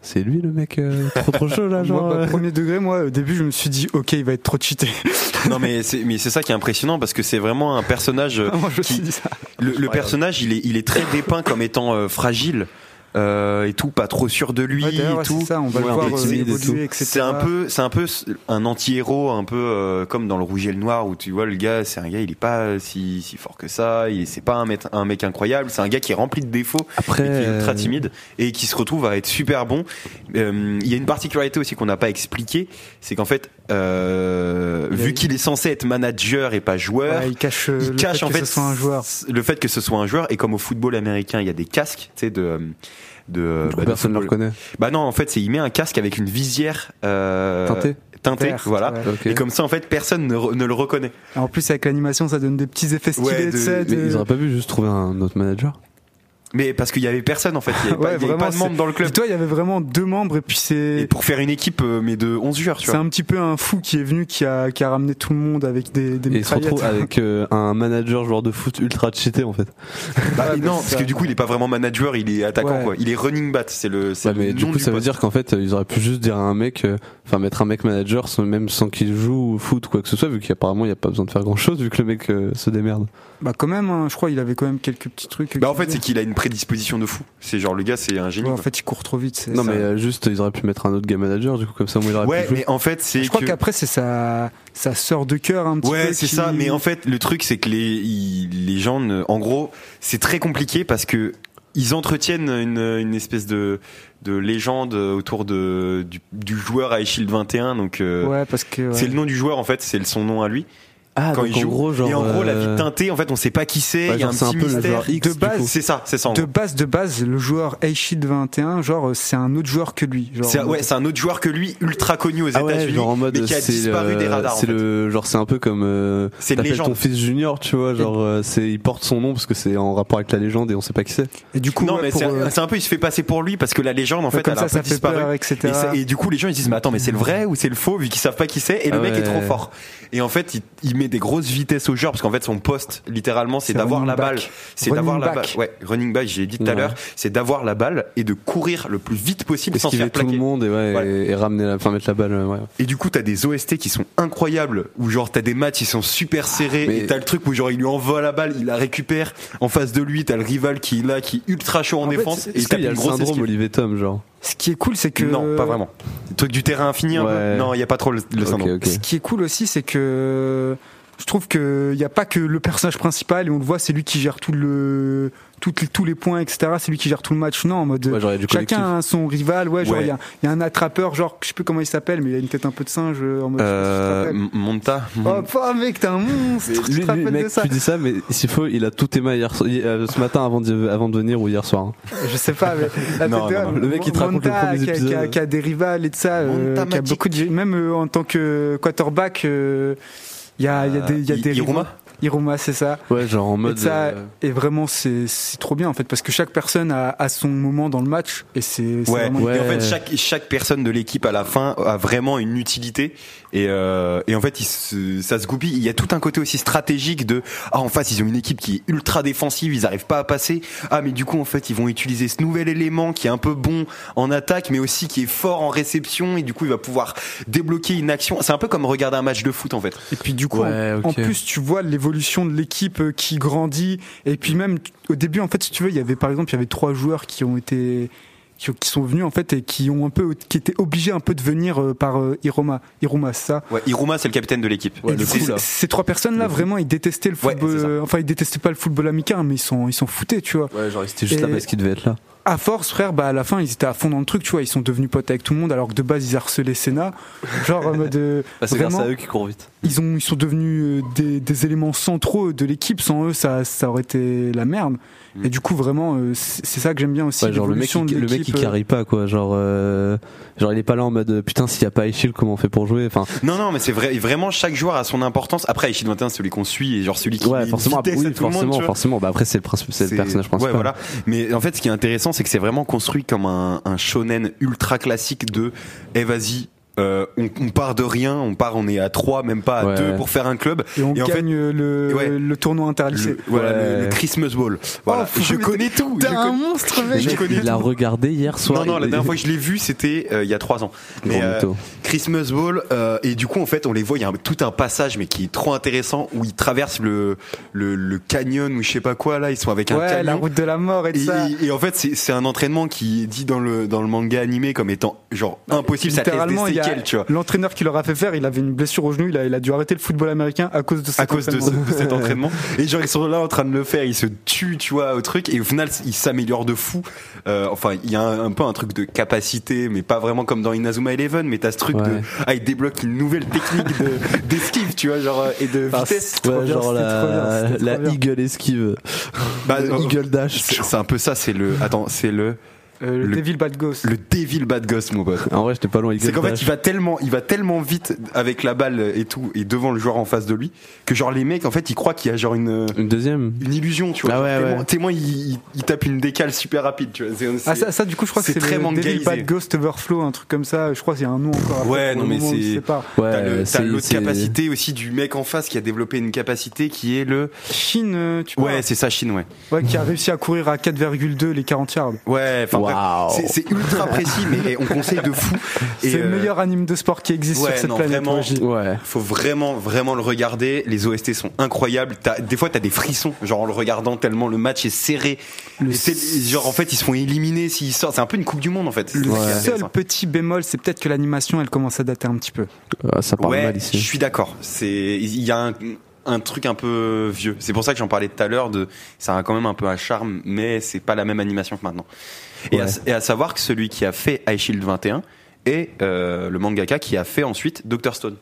c'est lui le mec euh, trop trop chaud là, genre. Moi, bah, euh. premier degré, moi, au début, je me suis dit, ok, il va être trop cheaté. non, mais c'est, mais c'est ça qui est impressionnant parce que c'est vraiment un personnage, euh, moi, je me suis dit ça. le, le personnage, il est, il est très dépeint comme étant euh, fragile. Euh, et tout, pas trop sûr de lui Ouais, et ouais, tout. c'est ça, on va Ouais, le un voir peu euh, timide et tout. évoluer, etc. C'est un peu, c'est un peu un anti-héros, un peu euh, comme dans le Rouge et le Noir où tu vois le gars, c'est un gars, il est pas si, si fort que ça, il c'est pas un mec, un mec incroyable, c'est un gars qui est rempli de défauts, Après, et qui est ultra timide et qui se retrouve à être super bon. Euh, Il y a une particularité aussi qu'on n'a pas expliquée, c'est qu'en fait, euh, vu qu'il est censé être manager et pas joueur, Ouais, il cache, euh, il le cache fait en que fait ce soit un joueur. le fait que ce soit un joueur et comme au football américain, il y a des casques, tu sais de de, du coup, bah, de personne ne le reconnaît. Bah non, en fait, c'est il met un casque avec une visière euh, Teinté teintée, voilà. ouais. Et comme ça, en fait, personne ne, re- ne le reconnaît. En plus, avec l'animation, ça donne des petits effets stylés, Ouais, de- Mais de- ils auraient pas pu juste trouver un autre manager? Mais parce qu'il y avait personne, en fait. Il y avait pas, Ouais, il y avait vraiment, pas de membres dans le club. Dis-toi, il y avait vraiment deux membres et puis Et c'est pour faire une équipe, euh, mais de 11 joueurs, tu c'est un petit peu un fou qui est venu qui a qui a ramené tout le monde avec des des Et il se retrouve avec euh, un manager joueur de foot ultra cheaté en fait. Bah, Ouais, non, parce ça- que du coup, il est pas vraiment manager, il est attaquant, Ouais. quoi. Il est running bat, c'est le, c'est Ouais, mais du coup, ça veut dire qu'en fait, ils auraient pu juste dire à un mec, euh, enfin mettre un mec manager sans, même sans qu'il joue au foot ou quoi que ce soit, vu qu'apparemment il n'y a pas besoin de faire grand chose, vu que le mec euh, se démerde. Bah quand même, hein, je crois il avait quand même quelques petits trucs. Bah, en fait, c'est qu'il a une prédisposition de fou. C'est genre, le gars, c'est un génie. Ouais, en fait, il court trop vite. Non, ça. mais euh, juste, ils auraient pu mettre un autre gars manager, du coup, comme ça, moi, il aurait ouais, pu jouer. mais en fait, c'est je crois qu'après c'est sa sa sœur de cœur un petit peu. Ouais, c'est qui- ça. Mais en fait, le truc, c'est que les, les gens, ne- en gros, c'est très compliqué parce que ils entretiennent une, une espèce de, de légende autour de, du, du joueur à Shield 21. Donc, euh, Ouais, parce que ouais. c'est le nom du joueur, en fait, c'est son nom à lui. Ah, quand il en joue. gros, genre, et en gros, la euh, vie teintée, en fait, on sait pas qui c'est. Il y a un c'est un petit peu le mystère. De base. C'est ça, c'est ça. De base, de base, le joueur Aishid 21, genre, euh, c'est un autre joueur que lui. Genre, C'est ouais, c'est un autre joueur que lui, ultra connu aux Ah ouais, États-Unis, genre en mode mais qui a c'est disparu le- des radars. en C'est fait. le genre c'est un peu comme euh, C'est ton fils junior, tu vois, genre euh, c'est il porte son nom parce que c'est en rapport avec la légende et on sait pas qui c'est. Et du coup, non, ouais, mais c'est euh, c'est un peu, il se fait passer pour lui parce que la légende, en fait, elle a disparu. peur, etc. Et, du coup, les gens ils se disent, mais attends, mais c'est le vrai ou c'est le faux vu qu'ils savent pas qui c'est et le mec est trop fort. Et en fait, il, il met des grosses vitesses au joueur parce qu'en fait, son poste, littéralement, c'est d'avoir la balle. C'est d'avoir la balle. Ouais, running back, j'ai dit tout à l'heure, c'est d'avoir la balle et de courir le plus vite possible sans se faire tout le plaquer. monde et ouais, Ouais. et, et ramener la, enfin mettre la balle, ouais. Et du coup, t'as des OST qui sont incroyables, où genre t'as des matchs, ils sont super serrés, Mais- et t'as le truc où genre il lui envoie la balle, il la récupère, en face de lui, t'as le rival qui est là, qui est ultra chaud en, En fait, défense, et il tape qu'il y a une le grosse syndrome. Olivier Tom, genre ce qui est cool, c'est que. Non, pas vraiment. Le truc du terrain infini, Ouais. Non, il y a pas trop le, le syndrome. Ce qui est cool aussi, c'est que je trouve qu'il n'y a pas que le personnage principal et on le voit, c'est lui qui gère tout le, tout- tous les points, etc. C'est lui qui gère tout le match. Non, en mode. Ouais, genre collectif. Chacun a son rival, ouais, genre il Ouais. y, a, il y a un attrapeur, genre je sais plus comment il s'appelle, mais il a une tête un peu de singe euh, en mode. Euh, je sais pas si tu te M- Monta. Oh, pas, mec, t'es un monstre, tu Lui, te lui, rappelles mec, de ça tu dis ça, mais s'il faut, il a tout aimé hier, euh, ce matin avant de, avant de venir ou hier soir. hein. Je sais pas, mais Non, non, non. Le mec, il te raconte Monta, le premier qui a- qui a, qui des rivales et de ça, euh, Monta qui a beaucoup de, même euh, en tant que quarterback, euh, il y a, il y a des, il y a Euh, des Iruma. Iruma, c'est ça. Ouais, genre en mode. et, ça, euh, et vraiment, c'est c'est trop bien en fait, parce que chaque personne a, a son moment dans le match et c'est c'est Ouais. vraiment Ouais. Et en fait, chaque, chaque personne de l'équipe à la fin a vraiment une utilité. Et, euh, et en fait, il se- ça se goupille. Il y a tout un côté aussi stratégique de ah en face ils ont une équipe qui est ultra défensive, ils arrivent pas à passer. Ah mais du coup en fait ils vont utiliser ce nouvel élément qui est un peu bon en attaque, mais aussi qui est fort en réception et du coup il va pouvoir débloquer une action. C'est un peu comme regarder un match de foot en fait. Et puis du coup, Ouais, en, plus, tu vois l'évolution de l'équipe euh, qui grandit. Et puis même au début, en fait, si tu veux, il y avait par exemple, il y avait trois joueurs qui ont été qui, qui sont venus en fait et qui ont un peu qui étaient obligés un peu de venir euh, par euh, Iroma Iruma c'est ça Ouais, Iruma c'est le capitaine de l'équipe. Ouais, ces trois personnes là Le vraiment ils détestaient le football euh, enfin ils détestaient pas le football amicain mais ils s'en ils s'en foutaient tu vois. Ouais, genre c'était juste Et- là parce qu'il devait être là. À force, frère, bah à la fin, ils étaient à fond dans le truc, tu vois. Ils sont devenus potes avec tout le monde, alors que de base, ils harcelaient Senna. Genre, en mode, euh, Bah, c'est grâce vraiment, à eux qui courent vite. ils ont, ils sont devenus euh, des, des éléments centraux de l'équipe. Sans eux, ça, ça aurait été la merde. Mm. Et du coup, vraiment, euh, c'est ça que j'aime bien aussi. Ouais, genre le mec, il, le mec il carry pas quoi, genre euh, genre il est pas là en mode putain s'il y a pas Echil comment on fait pour jouer, enfin Non non mais c'est vrai. Vraiment chaque joueur a son importance. Après Ishid 21 c'est celui qu'on suit et genre celui qui ouais forcément oui monde, forcément forcément bah après c'est le principe c'est le personnage principal. Ouais, voilà. Mais en fait, ce qui est intéressant, c'est que c'est vraiment construit comme un, shonen ultra classique de, eh vas-y, euh, on, on part de rien, on part, on est à 3, même pas à Ouais. 2 pour faire un club. Et on Et en gagne le, ouais. le tournoi interlycée. Le, voilà, Ouais. le, le Christmas Ball. Voilà. Oh, je connais tout. T'es un monstre, mec. je connais il l'a regardé hier soir. Non, non, la dernière fois que je l'ai vu, c'était euh, il y a 3 ans. Mais, euh. Christmas Ball, euh, et du coup, en fait, on les voit, il y a un- tout un passage, mais qui est trop intéressant, où ils traversent le, le, le canyon ou je sais pas quoi, là, ils sont avec un Ouais, camion. la route de la mort et Et, ça. et en fait, c'est c'est un entraînement qui est dit dans le, dans le manga animé comme étant genre impossible, ça te laisse des Il tu vois. l'entraîneur qui leur a fait faire, il avait une blessure au genou, il a, il a dû arrêter le football américain à cause de cet À cause de, ce- entraînement. de cet entraînement. Et genre, ils sont là en train de le faire, ils se tuent, tu vois, au truc. Et au final, ils s'améliorent de fou. Euh, enfin, il y a un, un peu un truc de capacité, mais pas vraiment comme dans Inazuma Eleven, mais t'as ce truc de, ah, ils débloquent une nouvelle technique de- d'esquive, tu vois, genre, et de Enfin, vitesse. ouais, bien, genre bien, la, la eagle esquive, Bah, le eagle dash. c'est c'est un peu ça, c'est le, attends, c'est le, Euh, le, Le- Devil Bad Ghost. le Devil Bad Ghost, mon pote. En vrai, j'étais pas loin. C'est qu'en fait, il va tellement, il va tellement vite avec la balle et tout, et devant le joueur en face de lui, que genre les mecs, en fait, ils croient qu'il y a genre une, une deuxième. une illusion, tu vois. Ah Genre, ouais, tellement, ouais. tellement il, il, il tape une décale super rapide, tu vois. Ah ça, ça du coup je crois que c'est très le Devil. Bad Ghost Overflow un truc comme ça je crois qu'il y a un nom encore après, Ouais, non, mais c'est- je sais pas Ouais, T'as l'autre capacité aussi du mec en face qui a développé une capacité qui est le. Chine euh, tu vois Ouais, c'est ça, Chine, ouais. ouais, qui a réussi à courir à 4,2 les 40 yards Ouais, enfin c'est- ultra précis, mais on conseille de fou. C'est le euh, meilleur anime de sport qui existe ouais, sur cette non, planète vraiment. je. Ouais. Faut vraiment, vraiment le regarder. Les OST sont incroyables. Des fois, t'as des frissons, genre en le regardant tellement le match est serré. Le genre, en fait, ils se font éliminer s'ils sortent. C'est un peu une Coupe du Monde, en fait. Le Ouais. seul petit bémol c'est peut-être que l'animation elle commence à dater un petit peu Ah, Ça parle Ouais, mal je ici. suis d'accord. C'est, il y a un, un truc un peu vieux. C'est pour ça que j'en parlais tout à l'heure de, ça a quand même un peu un charme, mais c'est pas la même animation que maintenant. Et, à, Ouais. et à savoir que celui qui a fait High Shield 21 est euh, le mangaka qui a fait ensuite Dr Stone.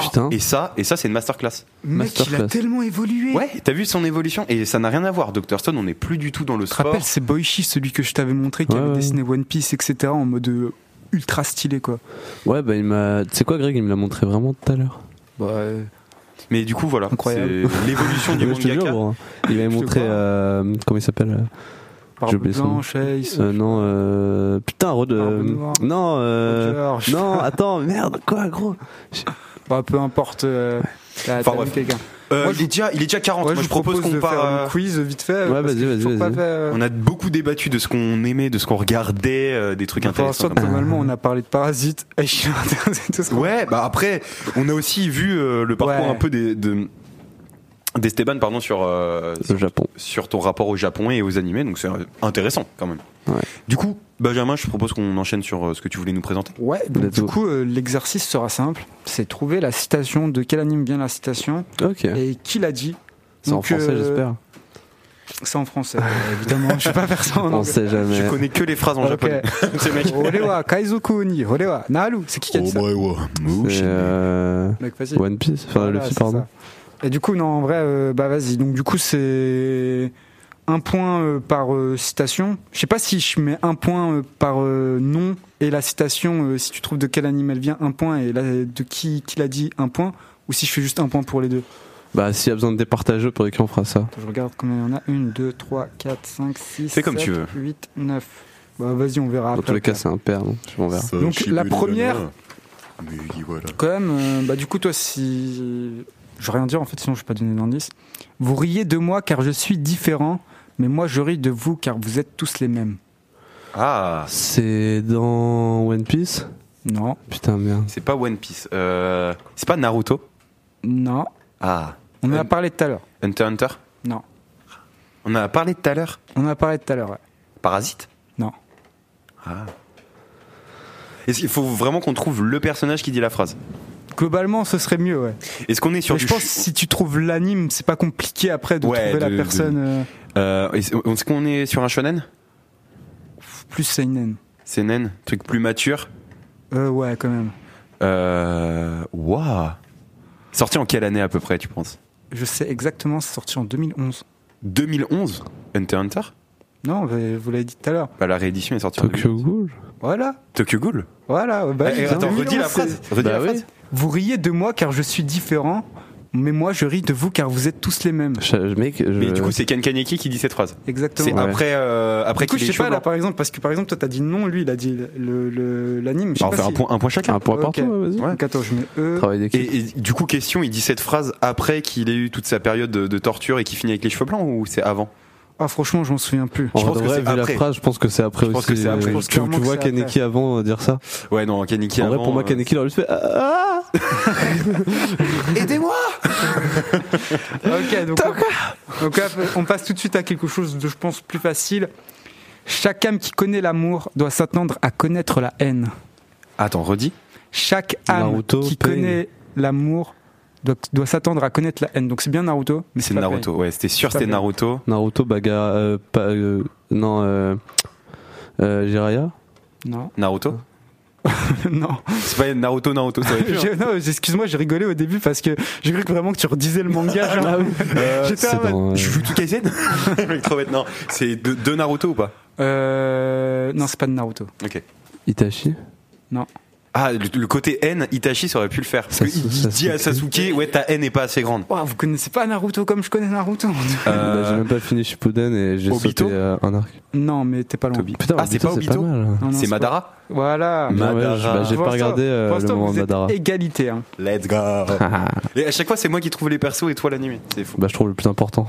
Putain. Et ça, et ça, c'est une masterclass. Mec, il a Masterclass. tellement évolué. Ouais, t'as vu son évolution et ça n'a rien à voir. Dr Stone, on n'est plus du tout dans le Tu te sport. rappelles, c'est Boichi, celui que je t'avais montré, qui Ouais, avait ouais. dessiné One Piece, etc., en mode euh, ultra stylé, quoi. Ouais, bah il m'a. Tu sais quoi, Greg, il me l'a montré vraiment tout à l'heure. Bah, euh, Mais du coup, voilà, Incroyable. c'est l'évolution du je jure, mangaka. hein. Il m'avait Je montré. euh, comment il s'appelle euh, Barbe. Blanche, Ace, euh, Non, euh. Putain, Rod. Euh. Non, euh. Roger, Non, attends, merde, quoi, gros Bah, peu importe. Euh, Enfin, bref. quelqu'un. Euh, Moi, il, je- est déjà, il est déjà 40. Ouais, Moi, je propose qu'on part. euh, un quiz vite fait. Ouais, vas-y, vas-y, euh, On a beaucoup débattu de ce qu'on aimait, de ce qu'on regardait, euh, des trucs Pour intéressants. normalement, on a parlé de Parasite. Tout ce Ouais, bah après, on a aussi vu euh, le parcours Ouais. un peu des, de, d'Esteban, pardon, sur, euh, Le Japon. sur ton rapport au Japon et aux animés, donc c'est intéressant quand même. Ouais. Du coup, Benjamin, je propose qu'on enchaîne sur euh, ce que tu voulais nous présenter. Ouais, donc du coup, euh, l'exercice sera simple. C'est trouver la citation, de quel anime vient la citation, et qui l'a dit. C'est en français, euh, j'espère. C'est en français, euh, évidemment. Je vais pas faire ça en On anglais. sait jamais. Je connais que les phrases en japonais. C'est mec. Orewa, Kaizoku ni, Orewa, Naru. C'est qui qui a dit ça? C'est euh, Mec. One Piece. Enfin, Voilà, Luffy, c'est pardon. ça. Et du coup, non, en vrai, euh, bah vas-y. Donc du coup, c'est un point euh, par euh, citation. Je sais pas si je mets un point euh, par euh, nom et la citation, euh, si tu trouves de quel anime elle vient, un point, et là, de qui, qui l'a dit, un point, ou si je fais juste un point pour les deux. Bah, s'il y a besoin de départager, pour qui on fera ça. Attends, je regarde combien il y en a. 1, 2, 3, 4, 5, 6, Fais comme tu veux. 8, 9. Bah vas-y, on verra Dans tous les cas, c'est un père, donc on verra. Donc, la première- Mais voilà. Quand même, euh, bah du coup, toi, si. Je vais rien dire en fait, sinon je vais pas donner d'indice. Vous riez de moi car je suis différent, mais moi je ris de vous car vous êtes tous les mêmes. Ah, C'est dans One Piece? Non, Putain, merde. c'est pas One Piece. Euh, c'est pas Naruto? non. Ah, On en a parlé tout à l'heure. Hunter x Hunter? Non. On en a parlé tout à l'heure? On en a parlé tout à l'heure, ouais. Parasite? Non. Ah. Est-ce qu'il faut vraiment qu'on trouve le personnage qui dit la phrase? Globalement, ce serait mieux, ouais. Est-ce qu'on est sur Mais je pense que si tu trouves l'anime, c'est pas compliqué après de Ouais, trouver la de- personne euh, Euh, est-ce est-ce qu'on est sur un shonen plus seinen. C'est nen, truc plus mature. Euh, ouais, quand même. Euh, Waouh. Sorti en quelle année à peu près, tu penses? Je sais exactement, c'est sorti en 2011. 2011 Hunter x Hunter? Non, vous vous l'avez dit tout à l'heure. bah, La réédition est sortie en Tokyo 2011. Ghoul Voilà, Tokyo Ghoul? Voilà. Bah, Eh, en Attends, 2011, redis la c'est- phrase. Redis Bah la oui. phrase. Vous riez de moi car je suis différent, mais moi je ris de vous car vous êtes tous les mêmes. Je- Mec, je... Mais du coup, c'est Ken Kaneki qui dit cette phrase. Exactement. C'est Ouais. après, euh, après du coup, je sais pas là par exemple, parce que par exemple, toi t'as dit non, lui il a dit le- le- l'anime. je sais Bah, on fait un si- point, un point chacun. un point Ok. partout, vas-y. Ouais. Donc attends, je mets E. Travail d'équipe. Et, et du coup, question, il dit cette phrase après qu'il ait eu toute sa période de, de torture et qu'il finit avec les cheveux blancs ou c'est avant? Ah, franchement, je m'en souviens plus. En Je pense que vrai, c'est vu la après. phrase, je pense que c'est après Je pense aussi. que c'est après. Je pense Tu, que vois Kaneki avant euh, dire ça? Ouais, non, Kaneki En vrai, avant, pour moi, euh, Kaneki, il aurait juste fait Ah Aidez-moi ok, donc, on, donc là, on passe tout de suite à quelque chose de, je pense, plus facile. Chaque âme qui connaît l'amour doit s'attendre à connaître la haine. Attends, redis. Chaque âme Naruto, qui Pain. connaît l'amour doit, doit s'attendre à connaître la haine. Donc c'est bien Naruto, mais C'est pas Naruto, ouais, c'était sûr, c'était. Naruto. Naruto, bagarre. Euh, euh, non, euh, euh, Jiraiya Pain. Non, Naruto non. C'est pas Naruto, Naruto, ça hein. Je- non, excuse-moi, j'ai rigolé au début parce que j'ai cru que vraiment que tu redisais le manga. genre. J'étais en mode- dans, euh, Jujutsu Kaisen Mec, trop bête, non. C'est de, de Naruto ou pas? Euh, non, c'est pas de Naruto. Ok. Itachi? Ah, le, le côté haine, Itachi, ça aurait pu le faire. Parce Sasu- qu'il dit- à Sasuke, ouais, ta haine n'est pas assez grande. Ouah, vous connaissez pas Naruto comme je connais Naruto Euh, Bah, J'ai même pas fini Shippuden et j'ai Obito sauté euh, un arc. Non, mais t'es pas loin. Tobi. Putain, ah, c'est pas Obito C'est pas- Madara Voilà. Ouais, Madara. bah, j'ai pas regardé euh, Pour le moment vous êtes Madara. égalité. Hein. Let's go Et à chaque fois, c'est moi qui trouve les persos et toi l'animé. C'est fou. Bah, je trouve le plus important.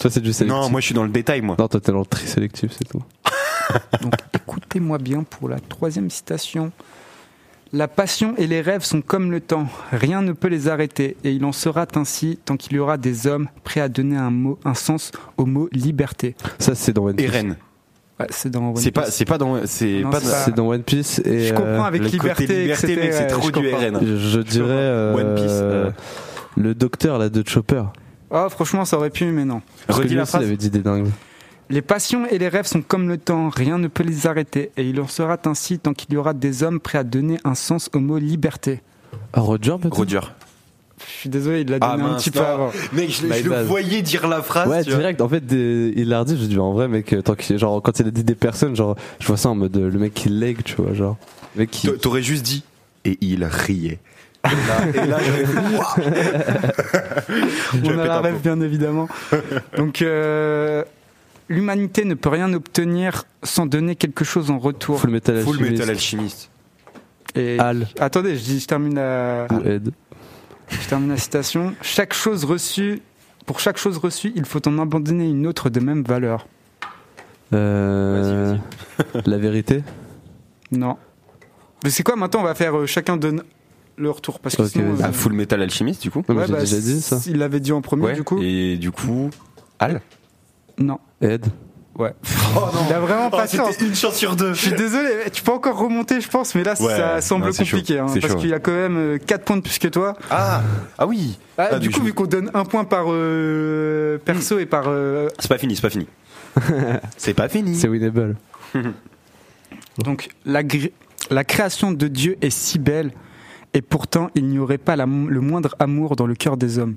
toi, c'est du sélectif. Non, moi je suis dans le détail, moi. Non, toi, t'es dans le tri sélectif, c'est tout. Donc écoutez-moi bien pour la troisième citation. La passion et les rêves sont comme le temps, rien ne peut les arrêter, et il en sera ainsi tant qu'il y aura des hommes prêts à donner un, mot, un sens au mot liberté. Ça, c'est dans One Piece. Eren. Ouais, c'est dans One C'est pas, Piece. c'est pas dans, c'est pas c'est dans- pas- One Piece et Je comprends euh, avec le liberté, côté liberté, c'est ouais, trop je du comprends. RN. je, je dirais euh, One Piece. euh, le docteur là de Chopper. Oh, franchement, ça aurait pu, mais non. Parce que Redis lui la aussi, phrase. il avait dit des dingues. Les passions et les rêves sont comme le temps, rien ne peut les arrêter, et il en sera ainsi tant qu'il y aura des hommes prêts à donner un sens au mot liberté. Ah, Roger peut-être? Roger. Je suis désolé, il l'a Ah, donné un mince, petit peu avant. Mec, je, le voyais dire la phrase. Ouais, tu vois. direct. En fait, des- il l'a redit. Je dis en vrai, mec, euh, tant qu'il, genre, quand il a dit des personnes, genre, je vois ça en mode euh, le mec qui leg, tu vois, genre, le mec qui. T'a- T'aurais juste dit. Et il riait. Et là, et là, On a la un rêve, bien évidemment. Donc, euh, l'humanité ne peut rien obtenir sans donner quelque chose en retour. Full Metal Full Alchemist. Metal Alchimiste. Et Al attendez, je, dis- je termine la, ou Ed. je termine la citation. Chaque chose reçue, pour chaque chose reçue, il faut en abandonner une autre de même valeur. Euh, la vérité? Non. Mais c'est quoi maintenant On va faire euh, chacun donne le retour parce que sinon, euh, Ah, Full Metal Alchimiste, du coup? Ouais, j'ai bah, déjà dit ça. Il l'avait dit en premier Ouais. du coup. Et du coup. Al? Non. Ed. Ouais. Oh Il a vraiment pas de chance. C'était une chance sur deux. Je suis désolé, tu peux encore remonter, je pense, mais là, Ouais, ça semble non, compliqué, hein, parce qu'il a quand même 4 points de plus que toi. Ah, ah oui. Ah, Ah, du coup, vu qu'on donne un point par euh, perso et par. euh, C'est pas fini, c'est pas fini. c'est pas fini. C'est winnable. donc, la, gr- la création de Dieu est si belle, et pourtant, il n'y aurait pas la mo- le moindre amour dans le cœur des hommes.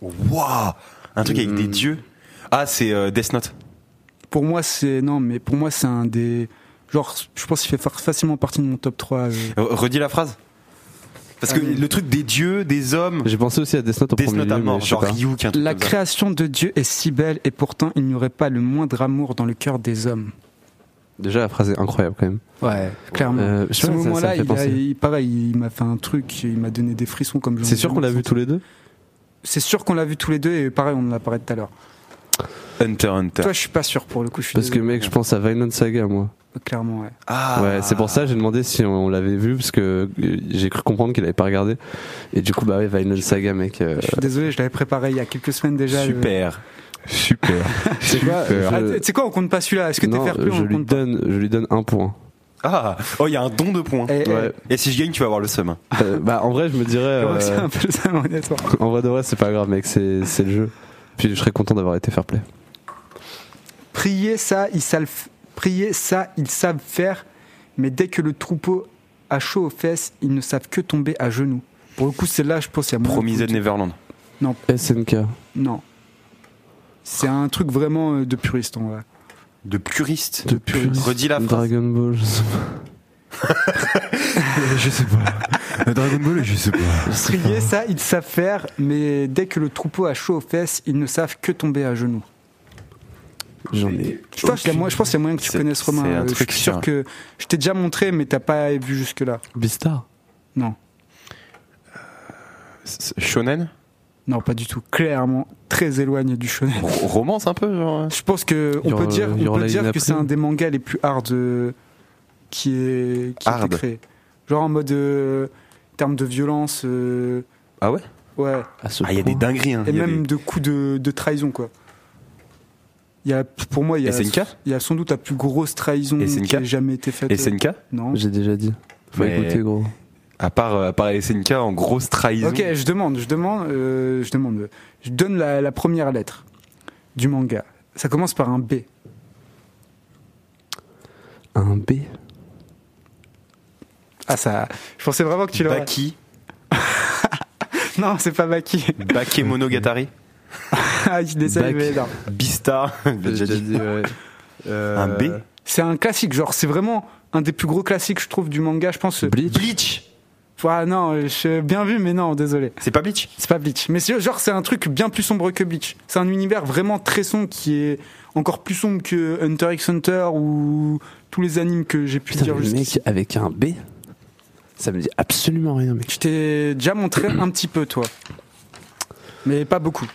Waouh Un truc avec Hmm. des dieux. Ah, c'est euh, Death Note. Pour moi, c'est. Non, mais pour moi, c'est un des. Genre, je pense qu'il fait fa- facilement partie de mon top 3. euh. Euh, Redis la phrase. Parce que Allez. le truc des dieux, des hommes, J'ai pensé aussi à Death Note en Death premier Note à mort, genre un truc La création de Dieu est si belle, et pourtant, il n'y aurait pas le moindre amour dans le cœur des hommes. Déjà, la phrase est incroyable quand même. Ouais, clairement. Euh, je sais ce moment-là, il, il- pareil, il m'a fait un truc, il m'a donné des frissons comme je C'est sûr qu'on l'a vu tous les deux? C'est sûr qu'on l'a vu tous les deux et pareil, on en a parlé tout à l'heure. Hunter x Hunter. Toi, je suis pas sûr pour le coup. Je suis Parce que mec, je pense à Vinland Saga, moi. clairement, ouais. Ah. Ouais, c'est pour ça que j'ai demandé si on, on l'avait vu parce que euh, j'ai cru comprendre qu'il avait pas regardé. Et du coup, bah ouais, Vinland Saga, mec. euh, Je suis désolé, je l'avais préparé il y a quelques semaines déjà. le- Super. Super. C'est quoi Super. Ah, je- tu sais quoi, on compte pas celui-là. Est-ce que t'es non, fair play je on lui compte pas donne, je lui donne un point. Ah. Oh, il y a un don de points. Ouais. Et si je gagne, tu vas avoir le seum. Euh, bah en vrai, je me dirais. aussi, euh, un peu ça, honnêtement. en vrai de vrai, c'est pas grave, mec. C'est c'est le jeu. Puis je serais content d'avoir été fair play. Prier, ça, ils savent, prier, ça, ils savent faire, mais dès que le troupeau a chaud aux fesses, ils ne savent que tomber à genoux. Pour le coup, celle-là, je pense qu'il y a moins Promised de- Neverland. SNK. Non. C'est un truc vraiment euh, de puriste, en vrai. De puriste. De puriste. Redis la phrase. Dragon Ball. je sais pas. je sais pas. Dragon Ball, je sais pas. Prier, ça, ils savent faire, mais dès que le troupeau a chaud aux fesses, ils ne savent que tomber à genoux. J'en ai. Je pense qu'il y y a moyen que tu connaisses Romain. c'est un Euh, truc je suis sûr que je t'ai déjà montré, mais t'as pas vu jusque-là. Beastar. Non. Shonen? Non, pas du tout. Clairement, très éloigné du shonen. Ro- Romance un peu, genre. Je pense que on peut dire, on peut dire que c'est un des mangas les plus hard euh, qui est qui a été créé. Genre en mode euh, termes de violence, euh, Ah ouais? ouais, Ah, il y a des dingueries. Hein. et Il y a même des- de coups de, de trahison quoi. Il y a, pour moi, il y a, SNK il y a sans doute la plus grosse trahison SNK qui ait jamais été faite. SNK Non. J'ai déjà dit. Faut écouter, gros. À part, euh, à part SNK en grosse trahison. Ok, je demande, je demande, euh, je demande. Je donne la, la première lettre du manga. Ça commence par un B. Un B? Ah ça, je pensais vraiment que tu l'aurais. Baki. Non, c'est pas Baki. Bakemonogatari. ah, il essaie, Baki. mais non. J'ai déjà dit. ouais. Euh, Un B? C'est un classique, genre c'est vraiment un des plus gros classiques, je trouve, du manga. Je pense. Bleach? Bleach. Ah non, je bien vu, mais non, désolé. C'est pas Bleach? C'est pas Bleach. Mais c'est- genre c'est un truc bien plus sombre que Bleach. C'est un univers vraiment très sombre qui est encore plus sombre que Hunter x Hunter ou tous les animes que j'ai pu Putain, dire le jusqu'ici. mec avec un B. Ça me dit absolument rien, mec. Je t'ai déjà montré un petit peu, toi. Mais pas beaucoup.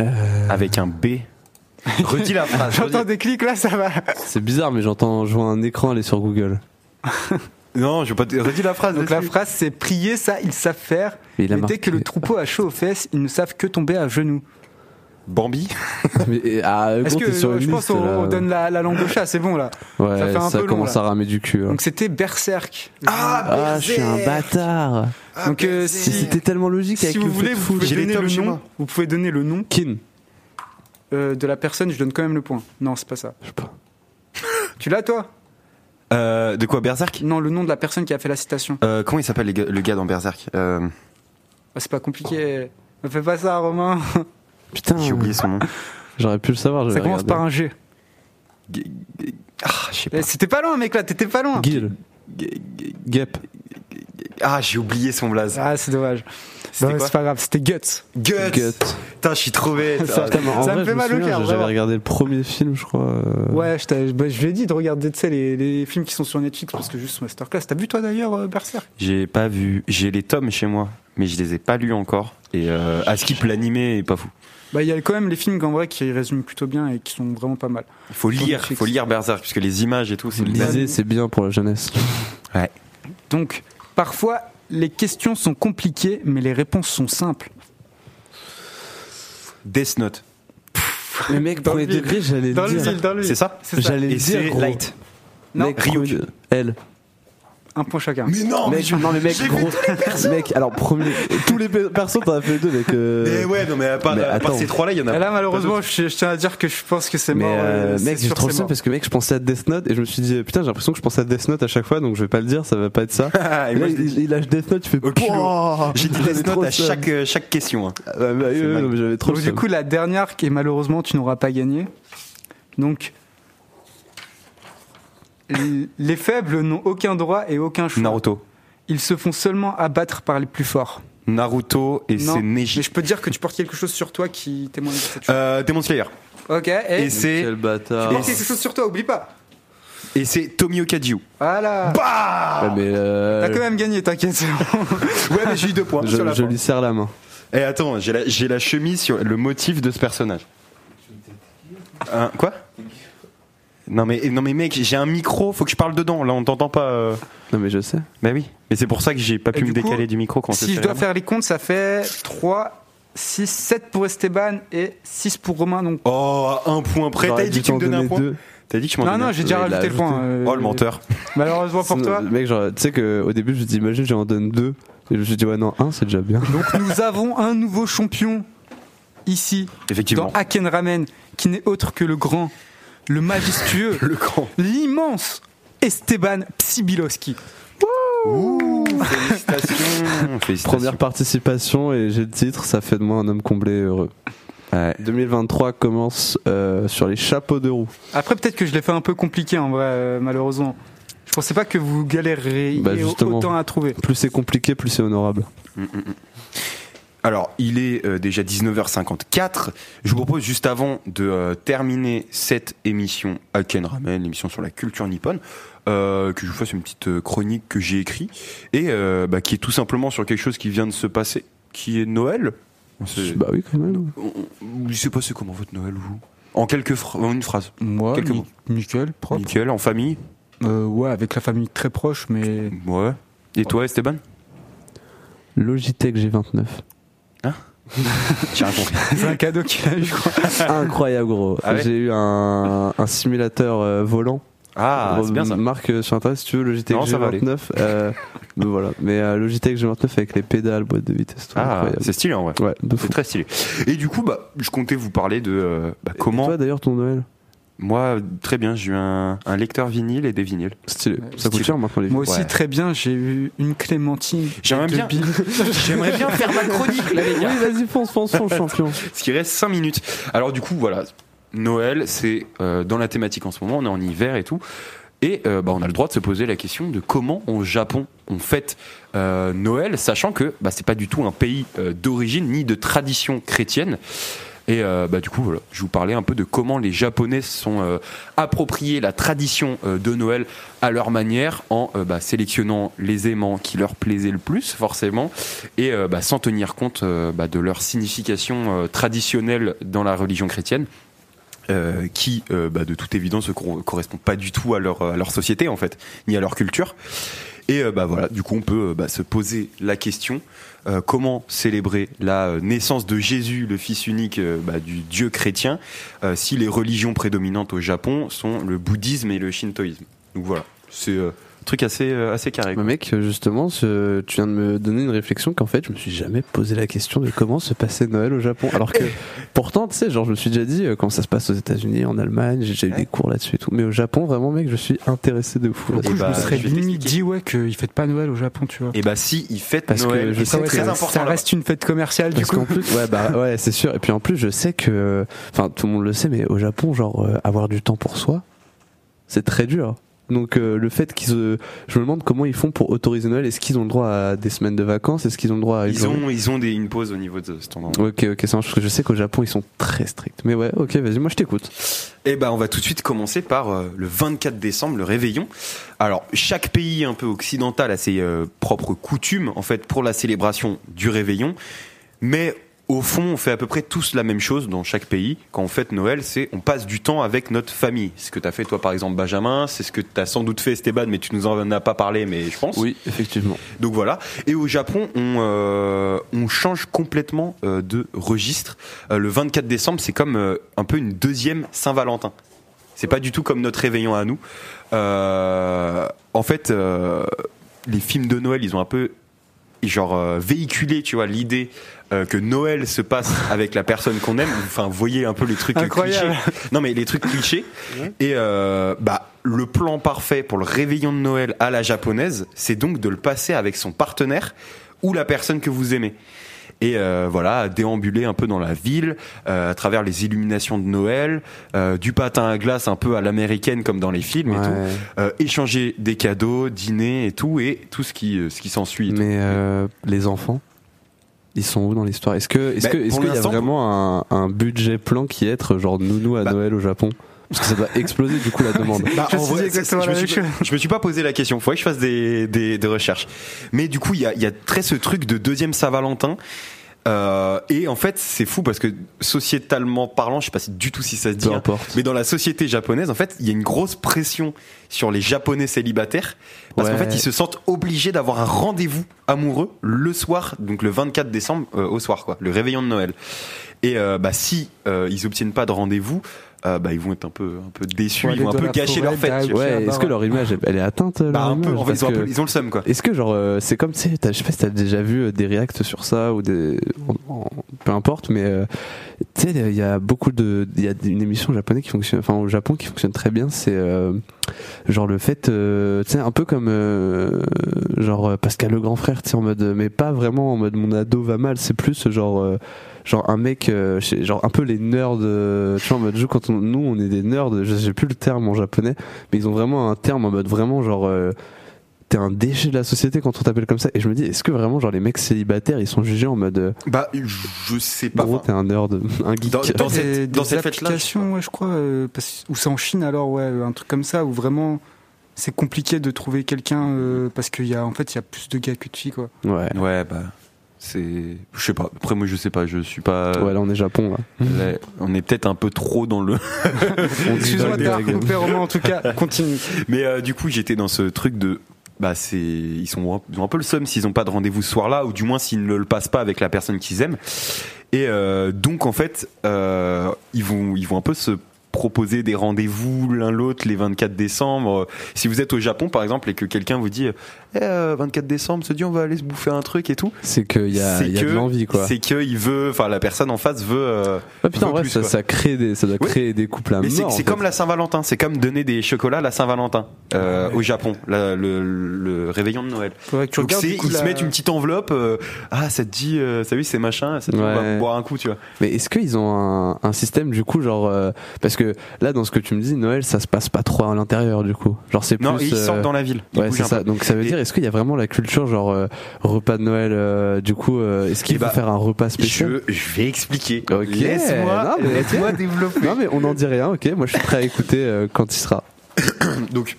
Euh, Avec un B. Redis la phrase. J'entends redis. des clics là, ça va. c'est bizarre, mais j'entends, je vois un écran aller sur Google. Non, je veux pas. te- Redis la phrase. Donc la phrase c'est prier, ça ils savent faire. Mais Mais dès que le troupeau a chaud aux fesses, ils ne savent que tomber à genoux. Bambi. Mais, ah, Est-ce que sur une je pense qu'on donne la, la langue au chat, c'est bon là. Ouais, ça fait un ça peu commence à ramer du cul. là. Donc c'était Berserk. Ah, je suis un bâtard. Donc euh, si, c'était tellement logique si avec vous le voulez, vous pouvez J'ai les donner le nom. Vous pouvez donner le nom Kin. euh, de la personne. Je donne quand même le point. Non, c'est pas ça. Je sais pas. Tu l'as toi? Euh, de quoi Berserk Non, le nom de la personne qui a fait la citation. euh, Comment il s'appelle le gars dans Berserk euh, Ah, c'est pas compliqué. Ne fais pas ça, Romain. Putain, J'ai oublié son nom. J'aurais pu le savoir. Ça commence par un G. G- G- Ah, je sais pas. Eh, C'était pas loin, mec, là, t'étais pas loin. Gil. G- G- Gep. Ah, j'ai oublié son blaze. Ah, c'est dommage. C'était C'est pas grave, c'était Guts. Guts. Gut. Putain, je suis trop bête. Ça- Ah, Putain, mais en Ça me vrai, fait je mal au souviens, cœur, J'avais vraiment. regardé le premier film, je crois. euh, Ouais, je, bah, je lui ai dit de regarder tu sais, les, les films qui sont sur Netflix parce que juste Masterclass. T'as vu toi d'ailleurs euh, Berserk? J'ai pas vu. J'ai les tomes chez moi, mais je les ai pas lus encore. Et euh, à skip l'animé est pas fou. Bah il y a quand même les films qu'en vrai qui résument plutôt bien et qui sont vraiment pas mal. Il faut lire, Netflix. faut lire Berserk puisque les images et tout, c'est le lisez, c'est bien pour la jeunesse. Donc parfois les questions sont compliquées mais les réponses sont simples. Death Note. Mais mec, Dans premier degré, j'allais dire. mille, dans le C'est ça C'est ça. J'allais dire. Light. Non, Ryuk. Elle. Un point chacun. Mais non, Mec, non mais mec, gros, mec, alors premier, tous les pe- persos t'en as fait deux, mec. euh, Mais ouais, non mais à part, Mais à part attends. ces trois-là, il y en a. Et là malheureusement je, je tiens à dire que je pense que c'est Mais mort. euh, euh, c'est mec, j'ai sûr, trop le c'est seum mort. parce que mec, je pensais à Death Note et je me suis dit putain, j'ai l'impression que je pensais à Death Note à chaque fois, donc je vais pas le dire, ça va pas être ça. Ah, et Et moi, là, je il, il lâche Death Note, tu fais Au culot. Pouah J'ai dit J'avais Death Note à seum. chaque, euh, chaque question. hein. Ah, bah, bah, ouais, dingue. non, mais j'avais trop Donc le du seum. coup la dernière qui malheureusement tu n'auras pas gagné. Donc les faibles n'ont aucun droit et aucun choix. Naruto. Ils se font seulement abattre par les plus forts. Naruto et Non, Mais Neji. je peux te dire que tu portes quelque chose sur toi qui témoigne de cette chose. Euh, Demon Slayer. ok, et, Et tu c'est Quel bâtard. portes quelque chose sur toi, oublie pas. et c'est Tomio Kaju. Voilà. Bah Ouais, mais euh, T'as quand même gagné, t'inquiète. Ouais, mais j'ai eu deux points. je, sur la je fin. lui serre la main. Et attends, j'ai la, j'ai la chemise sur le motif de ce personnage. Hein, quoi? Non mais, non mais mec, j'ai un micro, faut que je parle dedans, là on t'entend pas. euh. Non mais je sais. Bah oui, mais c'est pour ça que j'ai pas Et pu du me coup, décaler du micro quand si je dois faire les comptes, ça fait 3, 6, 7 pour Esteban et 6 pour Romain. Donc... Oh, à un point près, t'as dit que tu me donnais un point. T'as dit que je m'en Non, non, un j'ai déjà rajouté le point. euh, Oh le menteur. Malheureusement pour toi. Mec, genre, tu sais qu'au début, je me dis, imagine, j'en donne deux. Et je me suis dit, ouais, non, un, c'est déjà bien. Donc nous avons un nouveau champion ici Effectivement. dans Haken Ramen qui n'est autre que le grand, le majestueux, Le grand. l'immense Esteban Psibilowski. Ouh, félicitations. félicitations. Première participation et j'ai le titre, ça fait de moi un homme comblé et heureux. Ouais. 2023 commence euh, sur les chapeaux de roue. Après peut-être que je l'ai fait un peu compliqué en vrai, euh, malheureusement. Je pensais pas que vous galéreriez Bah, autant à trouver. Plus c'est compliqué, plus c'est honorable. Alors, il est euh, déjà 19h54. Je vous propose juste avant de euh, terminer cette émission Haken Ramen, l'émission sur la culture nippone, euh, que je vous fasse une petite chronique que j'ai écrite et euh, bah, qui est tout simplement sur quelque chose qui vient de se passer, qui est Noël. Bah oui, quand même. on- Il s'est passé comment votre Noël, vous? En quelques phra- en une phrase. Moi, Quelques mots. nickel, propre. Nickel, en famille? Euh, ouais, avec la famille très proche, mais Ouais. Et toi, Esteban? Logitech G29. Compris. c'est un cadeau qu'il a eu, crois. Incroyable, gros. Ah ouais J'ai eu un, un simulateur euh, volant. Ah, c'est bien ça. Marque euh, sur internet si tu veux, Logitech Non, ça va aller. G29. euh, mais voilà. Mais euh, Logitech G29 avec les pédales, boîte de vitesse, tout. Ah, c'est stylé en vrai. Ouais. C'est très stylé. Et du coup, bah, je comptais vous parler de euh, bah, Et comment. toi d'ailleurs, ton Noël? Moi, très bien, j'ai eu un, un lecteur vinyle et des vinyles. Stylé. Ça coûte cher maintenant les Moi aussi, Ouais. très bien, j'ai eu une clémentine. J'aimerais bien- billes. J'aimerais bien faire ma chronique, là, les Oui, vas-y, fonce, fonce, fonce, champion. Ce qui reste 5 minutes. Alors, du coup, voilà. Noël, c'est euh, dans la thématique en ce moment, on est en hiver et tout. Et euh, bah, on a le droit de se poser la question de comment au Japon on fête euh, Noël, sachant que bah, c'est pas du tout un pays euh, d'origine ni de tradition chrétienne. Et euh, bah, du coup, voilà, je vous parlais un peu de comment les Japonais se sont euh, appropriés la tradition euh, de Noël à leur manière, en bah, sélectionnant les aimants qui leur plaisaient le plus, forcément, et bah, sans tenir compte bah, de leur signification traditionnelle dans la religion chrétienne. euh, qui, euh, bah, de toute évidence, ne cor- correspond pas du tout à leur, à leur société, en fait, ni à leur culture. Et euh, bah voilà, du coup, on peut euh, bah, se poser la question euh, comment célébrer la naissance de Jésus, le Fils unique bah, du Dieu chrétien, si les religions prédominantes au Japon sont le bouddhisme et le shintoïsme. Donc voilà, c'est truc assez euh, assez carré. Quoi. mec, justement, ce- tu viens de me donner une réflexion qu'en fait, je me suis jamais posé la question de comment se passait Noël au Japon. Alors que, pourtant, tu sais, genre, je me suis déjà dit euh, comment ça se passe aux États-Unis, en Allemagne, j'ai déjà eu des cours là-dessus et tout. Mais au Japon, vraiment, mec, je suis intéressé de fou. Du coup, bah, je me serais je vais limite dit ouais qu'ils fêtent pas Noël au Japon, tu vois. Et bah si, ils fêtent Parce que Noël. je et sais c'est que très ça, important. ça reste une fête commerciale du Parce coup. qu'en plus, ouais, bah, ouais, c'est sûr. Et puis en plus, je sais que, enfin, tout le monde le sait, mais au Japon, genre, euh, avoir du temps pour soi, c'est très dur. Donc, euh, le fait qu'ils, se- je me demande comment ils font pour autoriser Noël. Est-ce qu'ils ont le droit à des semaines de vacances? Est-ce qu'ils ont le droit à Ils ont ils ont des une pause au niveau de cet endroit. Ok, ok, ça marche je sais qu'au Japon ils sont très stricts. Mais ouais, ok, vas-y, moi je t'écoute. Et ben on va tout de suite commencer par euh, le 24 décembre, le réveillon. Alors chaque pays un peu occidental a ses euh, propres coutumes en fait pour la célébration du réveillon, mais au fond on fait à peu près tous la même chose dans chaque pays. Quand on fête Noël, c'est on passe du temps avec notre famille. C'est ce que t'as fait toi par exemple Benjamin, c'est ce que t'as sans doute fait Esteban, mais tu nous en as pas parlé, mais je pense. Oui, effectivement. Donc voilà. Et au Japon, on, euh, on change complètement euh, de registre. Euh, le 24 décembre, c'est comme euh, un peu une deuxième Saint-Valentin. C'est pas du tout comme notre réveillon à nous. Euh, en fait, euh, les films de Noël, ils ont un peu genre véhiculé, tu vois, l'idée euh, que Noël se passe avec la personne qu'on aime. Enfin, vous voyez un peu les trucs Incroyable. clichés. Non, mais les trucs clichés. Et euh, bah, le plan parfait pour le réveillon de Noël à la japonaise, c'est donc de le passer avec son partenaire ou la personne que vous aimez. Et euh, voilà, déambuler un peu dans la ville, euh, à travers les illuminations de Noël, euh, du patin à glace un peu à l'américaine comme dans les films et tout, euh, échanger des cadeaux, dîner et tout, et tout ce qui, euh, ce qui s'ensuit. Mais euh, les enfants, ils sont où dans l'histoire? Est-ce que, est-ce Bah, que, est-ce pour qu'il y a vraiment un, un budget plan qui est être genre nounou à Bah. Noël au Japon? Parce que ça doit exploser du coup la demande. Bah, Je en me suis dit vrai, exactement je, me suis, chose. je me suis pas posé la question. Faudrait que je fasse des, des, des recherches. Mais du coup, il y a, il y a très ce truc de deuxième Saint-Valentin. Euh, et en fait, c'est fou parce que sociétalement parlant, je sais pas du tout si ça se dit, hein, mais dans la société japonaise, en fait, il y a une grosse pression sur les Japonais célibataires parce qu'en fait, ils se sentent obligés d'avoir un rendez-vous amoureux le soir, donc le 24 décembre euh, au soir, quoi, le réveillon de Noël. Et euh, bah si euh, ils obtiennent pas de rendez-vous, euh, bah ils vont être un peu un peu déçus, Ouais, ils vont un peu gâcher forêt, leur fête. tu vois. d'aller- Ouais, est-ce que leur image elle- elle est atteinte Bah leur un peu. image En fait, ils ont, un Parce peu- que- ils ont le seum quoi. Est-ce que genre euh, c'est comme tu sais, t'as- je sais pas si t'as déjà vu euh, des reacts sur ça ou des, peu importe, mais euh, tu sais il y a beaucoup de, il y a une émission japonaise qui fonctionne, enfin au Japon qui fonctionne très bien, c'est euh, genre le fait, euh, tu sais un peu comme euh, genre Pascal le grand frère, tu sais en mode, mais pas vraiment en mode mon ado va mal, c'est plus genre euh, genre un mec euh, genre un peu les nerds euh, tu vois en mode jeu quand on, nous on est des nerds je sais plus le terme en japonais mais ils ont vraiment un terme en mode vraiment genre euh, t'es un déchet de la société quand on t'appelle comme ça et je me dis est-ce que vraiment genre les mecs célibataires ils sont jugés en mode euh, Bah je sais pas. gros t'es un nerd un geek Dans- dans- cette- dans cette fête-là, ouais, je crois, euh, parce- ou c'est en Chine alors, ouais, un truc comme ça, où vraiment c'est compliqué de trouver quelqu'un euh, parce qu'il y a en fait il y a plus de gars que de filles quoi. ouais Ouais bah c'est je sais pas. Après moi je sais pas, je suis pas. ouais là on est Japon là Là, on est peut-être un peu trop dans le. Excuse-moi de en tout cas, continue. Mais euh, du coup j'étais dans ce truc de. Bah c'est ils sont ils ont un peu le seum s'ils ont pas de rendez-vous ce soir-là ou du moins s'ils ne le passent pas avec la personne qu'ils aiment. Et euh, donc en fait euh, ils vont ils vont un peu se proposer des rendez-vous l'un l'autre les 24 décembre. Si vous êtes au Japon par exemple et que quelqu'un vous dit eh, euh, 24 décembre, se dit on va aller se bouffer un truc et tout. c'est qu'il y a, y a de l'envie quoi C'est que il veut, enfin la personne en face veut. euh, Ouais, putain veut en vrai plus, ça, ça crée des ça doit Oui. créer des couples à Mais c'est comme la Saint-Valentin, c'est comme donner des chocolats à la Saint-Valentin euh, au Japon, la- le, le réveillement de Noël. Tu Donc regardes c'est, ils se mettent une petite enveloppe. euh, ah, ça te dit, ça oui, c'est machin, ça te dit, on va Ouais. boire un coup, tu vois. Mais est-ce qu'ils ont un, un système du coup genre euh, parce que là dans ce que tu me dis Noël ça se passe pas trop à l'intérieur du coup genre c'est Non, plus ils euh, sortent dans la ville. Ouais c'est ça donc ça veut dire est-ce qu'il y a vraiment la culture genre euh, repas de Noël euh, du coup euh, est-ce qu'il Eh faut bah, faire un repas spécial? Je, je vais expliquer. Laisse-moi, développer. non mais on n'en dit rien ok moi je suis prêt à écouter quand il sera Donc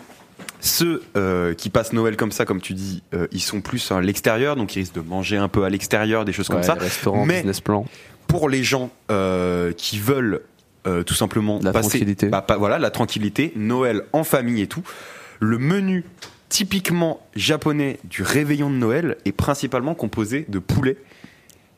ceux euh, qui passent Noël comme ça, comme tu dis, euh, ils sont plus à l'extérieur, donc ils risquent de manger un peu à l'extérieur, des choses comme ça. restaurant Mais- business plan pour les gens euh, qui veulent tout simplement La passer tranquillité. bah, voilà la tranquillité Noël en famille et tout le menu typiquement japonais du réveillon de Noël est principalement composé de poulet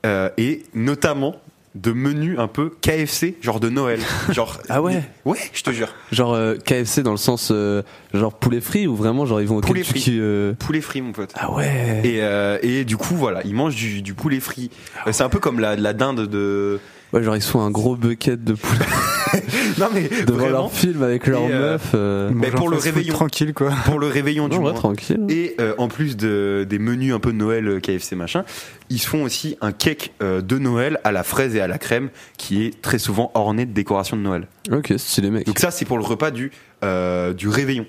euh, et notamment de menus un peu KFC, genre de Noël. Genre, Ah ouais Ouais, je te jure. Genre euh, KFC dans le sens euh, genre poulet frit ou vraiment genre ils vont au Poulet frit. euh, Poulet frit, mon pote. Ah ouais. Et, et du coup, voilà, ils mangent du, du poulet frit. Euh, C'est un peu comme la, la dinde de. Ouais, genre ils se font un gros bucket de poulet Non, mais devant vraiment, leur film avec leur Et, euh, meuf. euh, Mais pour le réveillon. tranquille quoi. pour le réveillon du mois. tranquille. Et euh, en plus de, des menus un peu de Noël KFC machin, ils se font aussi un cake euh, de Noël à la fraise et à la crème qui est très souvent orné de décorations de Noël. Ok, stylé mec. Donc ça c'est pour le repas du euh, du réveillon.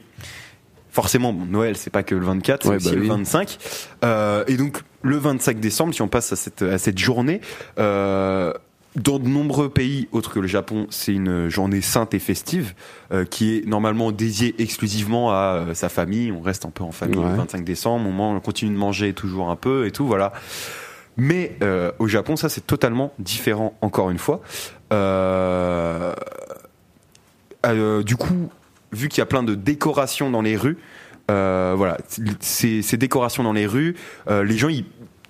Forcément, bon, Noël c'est pas que le 24, c'est Ouais, aussi bah le oui. 25. Euh, et donc le 25 décembre, si on passe à cette à cette journée. Euh, dans de nombreux pays autres que le Japon, c'est une journée sainte et festive euh, qui est normalement dédiée exclusivement à euh, sa famille. On reste un peu en famille Ouais. le 25 décembre, on, mange- on continue de manger toujours un peu et tout, voilà. Mais euh, au Japon, ça c'est totalement différent encore une fois. Du coup, vu qu'il y a plein de décorations dans les rues, voilà, ces, ces décorations dans les rues, les gens ils,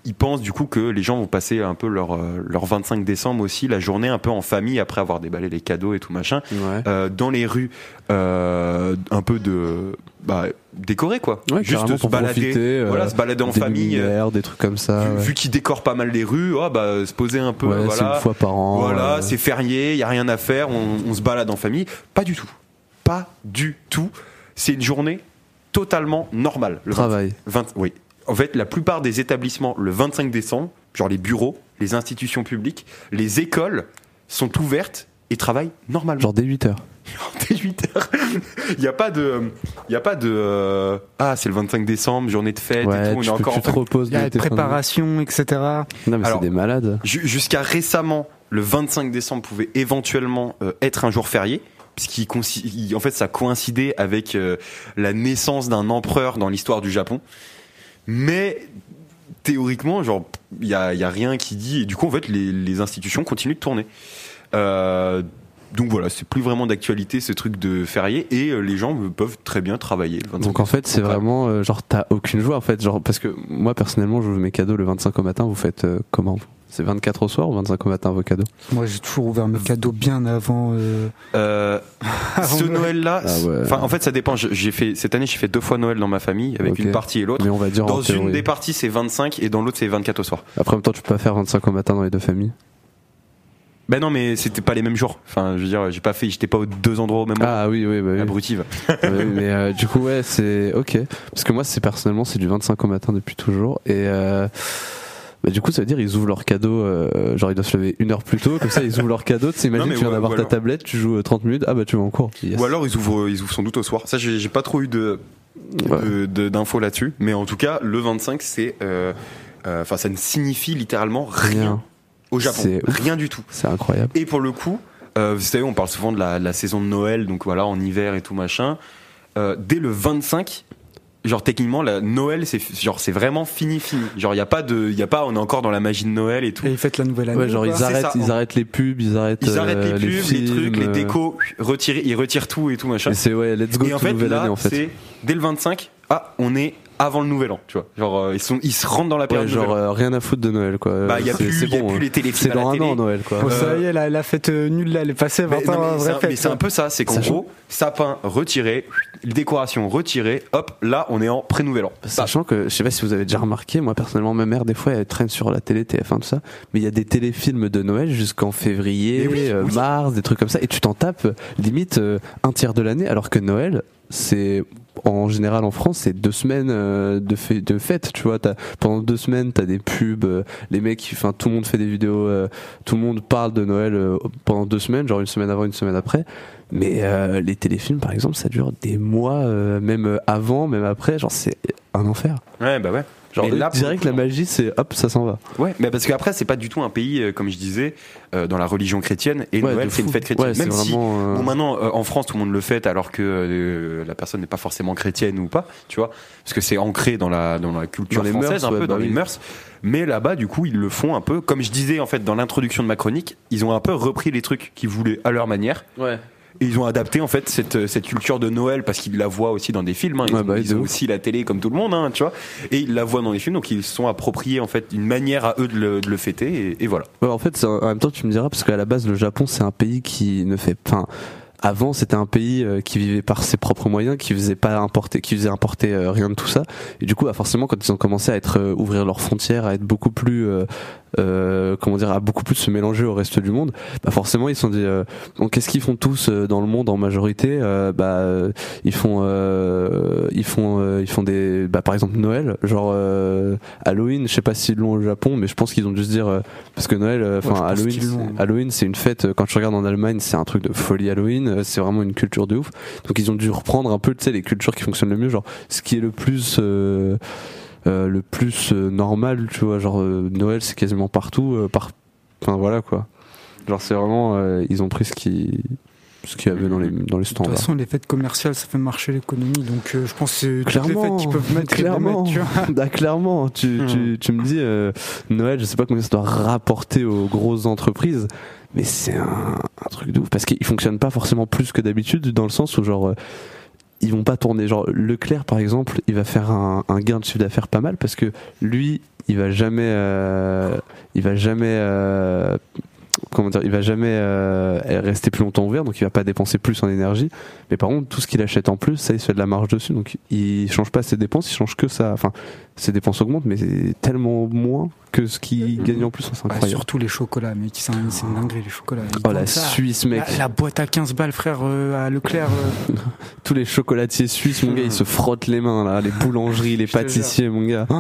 ils pensent du coup que les gens vont passer un peu leur, euh, leur 25 décembre aussi, la journée un peu en famille après avoir déballé les cadeaux et tout machin, Ouais. euh, dans les rues, euh, un peu de bah, décoré quoi, Ouais, juste carrément se pour balader, profiter, voilà, se balader en des famille. des trucs comme ça. vu, ouais. vu qu'ils décorent pas mal les rues, oh, bah, se poser un peu, voilà. une fois par an. Voilà, c'est férié, il y a rien à faire, on, on se balade en famille. Pas du tout. Pas du tout. C'est une journée totalement normale. Le travail. 20 oui. En fait, la plupart des établissements, le 25 décembre, genre les bureaux, les institutions publiques, les écoles sont ouvertes et travaillent normalement. Genre dès 8 heures. dès 8 heures. Il n'y a pas de, il y a pas de, euh, ah, c'est le 25 décembre, journée de fête et tout, on tu, est encore tu en te reposes. Il y a de de- préparations, etc. Non mais Alors, c'est des malades. Ju- Jusqu'à récemment, le 25 décembre pouvait éventuellement euh, être un jour férié, puisqu'il en fait ça coïncidait avec euh, la naissance d'un empereur dans l'histoire du Japon. Mais théoriquement, genre, il y a, y a rien qui dit. Et du coup, en fait, les, les institutions continuent de tourner. Euh, donc voilà, c'est plus vraiment d'actualité ce truc de férié et euh, les gens peuvent très bien travailler. Le 25 Donc en fait, c'est vraiment euh, genre t'as aucune joie en fait, genre parce que moi personnellement, je vous mes cadeaux le 25 au matin. Vous faites euh, comment vous? C'est 24 au soir ou 25 au matin vos cadeaux Moi j'ai toujours ouvert mes cadeaux bien avant. euh, Euh, avant ce Noël. Noël-là, Ah ouais. en fait ça dépend. J'ai fait cette année, j'ai fait deux fois Noël dans ma famille avec une partie et l'autre. Mais on va dire en Dans une théorie. des parties c'est 25 et dans l'autre c'est 24 au soir. Après en même temps, tu peux pas faire 25 au matin dans les deux familles. Ben non mais c'était pas les mêmes jours. Enfin je veux dire j'ai pas fait, j'étais pas aux deux endroits au même moment. Ah oui, oui, bah oui. Abrutive. Ouais, mais euh, du coup ouais c'est ok parce que moi c'est personnellement c'est du 25 au matin depuis toujours et euh, bah, du coup ça veut dire ils ouvrent leurs cadeaux euh, genre ils doivent se lever une heure plus tôt comme ça ils ouvrent leurs cadeaux tu sais, imagine Non, tu viens ouais, d'avoir ta alors- tablette tu joues euh, 30 minutes ah bah tu vas en cours Yes. Ou alors ils ouvrent, ils ouvrent sans doute au soir. Ça j'ai pas trop eu de Ouais. d'infos là-dessus. Mais en tout cas le 25 c'est, euh, euh, enfin ça ne signifie littéralement rien, Rien. au Japon. Rien du tout. c'est incroyable Et pour le coup, euh, vous savez, on parle souvent de la, de la saison de Noël, donc voilà, en hiver et tout machin. Euh, dès le 25, genre techniquement, la Noël, c'est genre c'est vraiment fini, fini. Genre il y a pas de, il y a pas, on est encore dans la magie de Noël et tout. Et ils fêtent la nouvelle année. ouais genre ils arrêtent ça. ils arrêtent les pubs ils arrêtent Ils arrêtent euh, les pubs, les, films, trucs, les décos, retirent, ils retirent tout et tout machin. et c'est ouais let's go Et en fait, nouvelle là, année en fait c'est dès le 25. Ah, on est avant le Nouvel An, tu vois. Genre euh, ils sont, ils se rentrent dans la ouais, période. genre euh, rien à foutre de Noël quoi bah il y a C'est- plus, y a bon, plus hein. les téléfilms c'est dans un an Noël quoi Bon, Euh, ça y est, la, la fête euh, nulle là, elle est passée. 20 Mais, ans, non, mais c'est un- mais c'est un peu ça, c'est qu'en gros, sapin retiré, décoration retirée, hop, là on est en pré-nouvel an. Bam. Sachant que, je sais pas si vous avez déjà remarqué, moi personnellement, ma mère, des fois, elle traîne sur la télé, TF1, tout ça, mais il y a des téléfilms de Noël jusqu'en février, oui, euh, oui. mars, des trucs comme ça, et tu t'en tapes limite euh, un tiers de l'année, alors que Noël, c'est en général en France, c'est deux semaines euh, de, fê- de fête, tu vois. Pendant deux semaines, t'as des pubs, euh, les mecs, enfin tout le monde fait des vidéos, euh, tout le monde parle de Noël pendant deux semaines, genre une semaine avant, une semaine après. Mais les téléfilms, par exemple, ça dure des mois, même avant, même après, genre c'est un enfer. Ouais, bah ouais. Genre Mais là, direct la magie c'est hop ça s'en va. Ouais, mais parce qu'après c'est pas du tout un pays, euh, comme je disais, euh, dans la religion chrétienne et Ouais, Noël c'est une fête chrétienne. Ouais, c'est Même si vraiment, euh, bon maintenant euh, en France tout le monde le fête alors que la personne n'est pas forcément chrétienne ou pas, tu vois, parce que c'est ancré dans la dans la culture Dans les française mœurs, un peu bah dans les mœurs. Mais là-bas du coup ils le font un peu comme je disais en fait dans l'introduction de ma chronique, ils ont un peu repris les trucs qu'ils voulaient à leur manière. Ouais. Et ils ont adapté en fait cette, cette culture de Noël parce qu'ils la voient aussi dans des films. Hein. Ils, Ouais, ont, bah, ils ont aussi la télé comme tout le monde, hein, tu vois. Et ils la voient dans les films, donc ils se sont appropriés en fait une manière à eux de le, de le fêter. Et, et voilà. Ouais, en fait, en même temps, tu me diras, parce qu'à la base, le Japon, c'est un pays qui ne fait, enfin, avant, c'était un pays euh, qui vivait par ses propres moyens, qui faisait pas importer, qui faisait importer euh, rien de tout ça. Et du coup, bah, forcément, quand ils ont commencé à être euh, ouvrir leurs frontières, à être beaucoup plus, euh, euh, comment dire, à beaucoup plus se mélanger au reste du monde, bah forcément, ils se sont dit, euh, bon, qu'est-ce qu'ils font tous dans le monde en majorité? Euh, Bah, ils font, euh, ils font, euh, ils font des, bah, par exemple Noël, genre euh, Halloween. Je sais pas s'ils l'ont au Japon, mais je pense qu'ils ont dû se dire, euh, parce que Noël, Ouais, enfin je Halloween, Halloween, c'est une fête. Quand tu regardes en Allemagne, c'est un truc de folie Halloween. Euh, C'est vraiment une culture de ouf. Donc ils ont dû reprendre un peu, tu sais, les cultures qui fonctionnent le mieux, genre ce qui est le plus. euh, euh, le plus normal, tu vois, genre Noël c'est quasiment partout, par... enfin voilà quoi. Genre c'est vraiment, ils ont pris ce qui, ce qu'il y avait dans les dans les De toute façon, les fêtes commerciales, ça fait marcher l'économie. Donc, euh, je pense que c'est toutes les Clairement, fêtes qu'ils peuvent mettre, clairement, mettent, tu vois. Bah, clairement. Tu, Hmm. tu, tu me dis euh, Noël, je sais pas combien ça doit rapporter aux grosses entreprises, mais c'est un, un truc de ouf parce qu'ils fonctionnent pas forcément plus que d'habitude dans le sens où genre euh, ils vont pas tourner. Genre Leclerc par exemple, il va faire un, un gain de chiffre d'affaires pas mal parce que lui, il va jamais, euh, il va jamais. euh, Comment dire, il va jamais euh, rester plus longtemps ouvert, donc il va pas dépenser plus en énergie. Mais par contre, tout ce qu'il achète en plus, ça, il se fait de la marge dessus. Donc il change pas ses dépenses, il change que ça. Enfin, ses dépenses augmentent, mais c'est tellement moins que ce qu'il gagne en plus. C'est incroyable. surtout les chocolats. C'est un- c'est une dinguerie, les chocolats. Ils Oh la ça. Suisse, mec. La, la boîte à 15 balles, frère, euh, à Leclerc. euh, Tous les chocolatiers suisses, mon gars, ils se frottent les mains là. Les boulangeries, les pâtissiers, mon gars. Oh,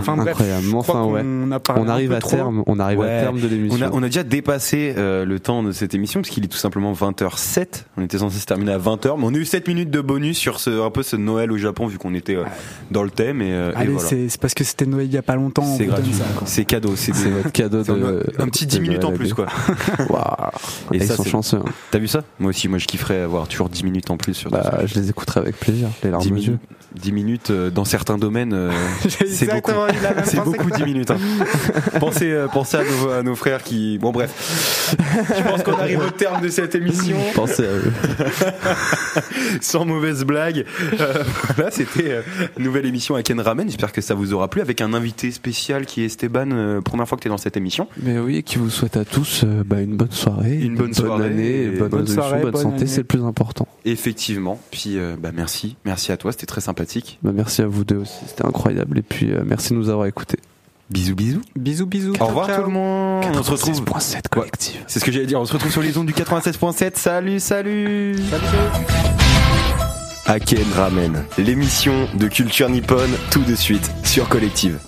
Enfin incroyable. Mais enfin, ouais. a parlé On arrive à trop. terme. On arrive Ouais. à terme de On l'émission. a, on a déjà dépassé euh, le temps de cette émission parce qu'il est tout simplement 20h07. On était censé se terminer à 20h, mais on a eu 7 minutes de bonus sur ce, un peu ce Noël au Japon vu qu'on était euh, dans le thème et, euh, et Allez, voilà. c'est parce que c'était Noël il y a pas longtemps. on C'est gratuit, ça, c'est cadeau, c'est votre cadeau de. un, un petit de 10 minutes en plus quoi. Waouh. Et Et ils ça, sont chanceux. hein. T'as vu ça? Moi aussi, moi je kifferais avoir toujours 10 minutes en plus sur Bah, je les écouterai avec plaisir. Les larmes 10 aux yeux. Minutes, 10 minutes euh, dans certains domaines, euh, c'est beaucoup. C'est pensée beaucoup que 10 minutes. Hein. pensez, euh, pensez à, nos, à nos frères qui. Bon, bref. Je pense qu'on arrive au terme de cette émission. Pensez à eux. Sans mauvaise blague. Euh, voilà, c'était euh, une nouvelle émission à Ken Ramen. J'espère que ça vous aura plu avec un invité spécial qui est Esteban. première fois que tu es dans cette émission. Mais oui, qui vous souhaite à tous bah, une bonne soirée, Une bonne soirée année, et bonne, bonne soirée, bonne bonne santé, c'est le plus important. Effectivement. Puis, bah, merci. Merci à toi. C'était très sympathique. Bah, merci à vous deux aussi, c'était incroyable. Et puis euh, merci de nous avoir écoutés. Bisous, bisous. Bisous, bisous. Au revoir ciao. tout le monde. On se retrouve. 96.7 collective. C'est ce que j'allais dire. On se retrouve sur les ondes du 96.7. Salut, salut. Aken Ramen, l'émission de culture nippone, tout de suite sur Collective.